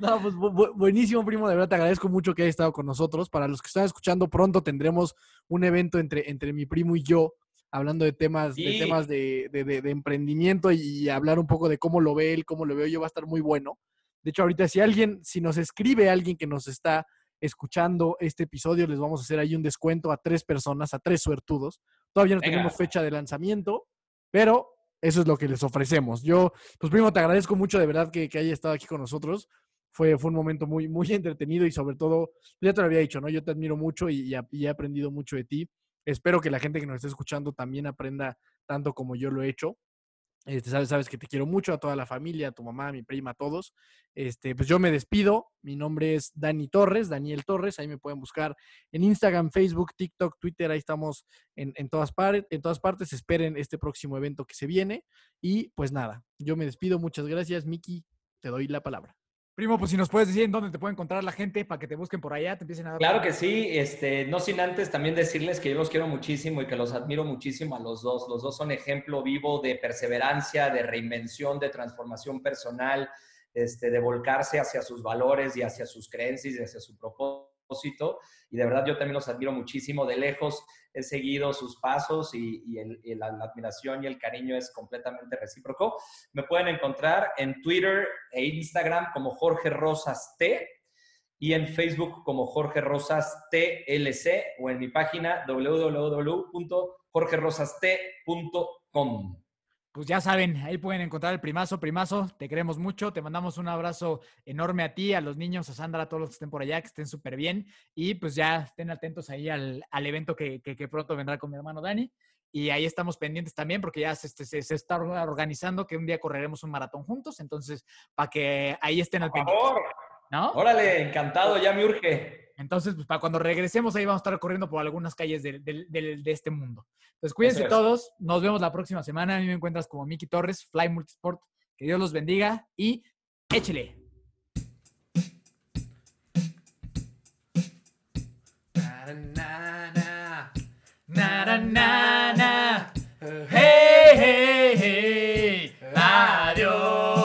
No, pues buenísimo, primo. De verdad te agradezco mucho que hayas estado con nosotros. Para los que están escuchando, pronto tendremos un evento entre, entre mi primo y yo hablando de temas, de, temas de, de, emprendimiento y hablar un poco de cómo lo ve él, cómo lo veo yo, va a estar muy bueno. De hecho, ahorita si alguien, si nos escribe alguien que nos está escuchando este episodio, les vamos a hacer ahí un descuento a tres personas, a tres suertudos. Todavía no tenemos fecha de lanzamiento, pero eso es lo que les ofrecemos. Yo, pues primo, te agradezco mucho de verdad que, que haya estado aquí con nosotros. Fue, fue un momento muy, muy entretenido y sobre todo, ya te lo había dicho, ¿no? Yo te admiro mucho y, y he aprendido mucho de ti. Espero que la gente que nos esté escuchando también aprenda tanto como yo lo he hecho. Este, sabes, que te quiero mucho, a toda la familia, a tu mamá, a mi prima, a todos. Este, pues yo me despido. Mi nombre es Dani Torres, Daniel Torres. Ahí me pueden buscar en Instagram, Facebook, TikTok, Twitter. Ahí estamos en, en todas partes. Esperen este próximo evento que se viene. Y pues nada, yo me despido. Muchas gracias, Miki. Te doy la palabra. Primo, pues si nos puedes decir en dónde te puede encontrar la gente para que te busquen por allá, te empiecen a dar. Claro que sí, este, no sin antes también decirles que yo los quiero muchísimo y que los admiro muchísimo a los dos. Los dos son ejemplo vivo de perseverancia, de reinvención, de transformación personal, este, de volcarse hacia sus valores y hacia sus creencias y hacia su propósito y de verdad yo también los admiro muchísimo. De lejos he seguido sus pasos y, la, admiración y el cariño es completamente recíproco. Me pueden encontrar en Twitter e Instagram como Jorge Rosas T y en Facebook como Jorge Rosas TLC o en mi página www.jorgerosast.com. Pues ya saben, ahí pueden encontrar el primazo. Primazo, te queremos mucho. Te mandamos un abrazo enorme a ti, a los niños, a Sandra, a todos los que estén por allá, que estén súper bien. Y pues ya estén atentos ahí al, evento que, pronto vendrá con mi hermano Dani. Y ahí estamos pendientes también porque ya se, se, está organizando que un día correremos un maratón juntos. Entonces, para que ahí estén al pendiente. ¿No? Órale, encantado, ya me urge. Entonces, pues para cuando regresemos ahí vamos a estar corriendo por algunas calles de, de, este mundo. Entonces, cuídense todos. Nos vemos la próxima semana. A mí me encuentras como Miki Torres, Fly Multisport. Que Dios los bendiga y échele. Hey, hey, hey. Adiós.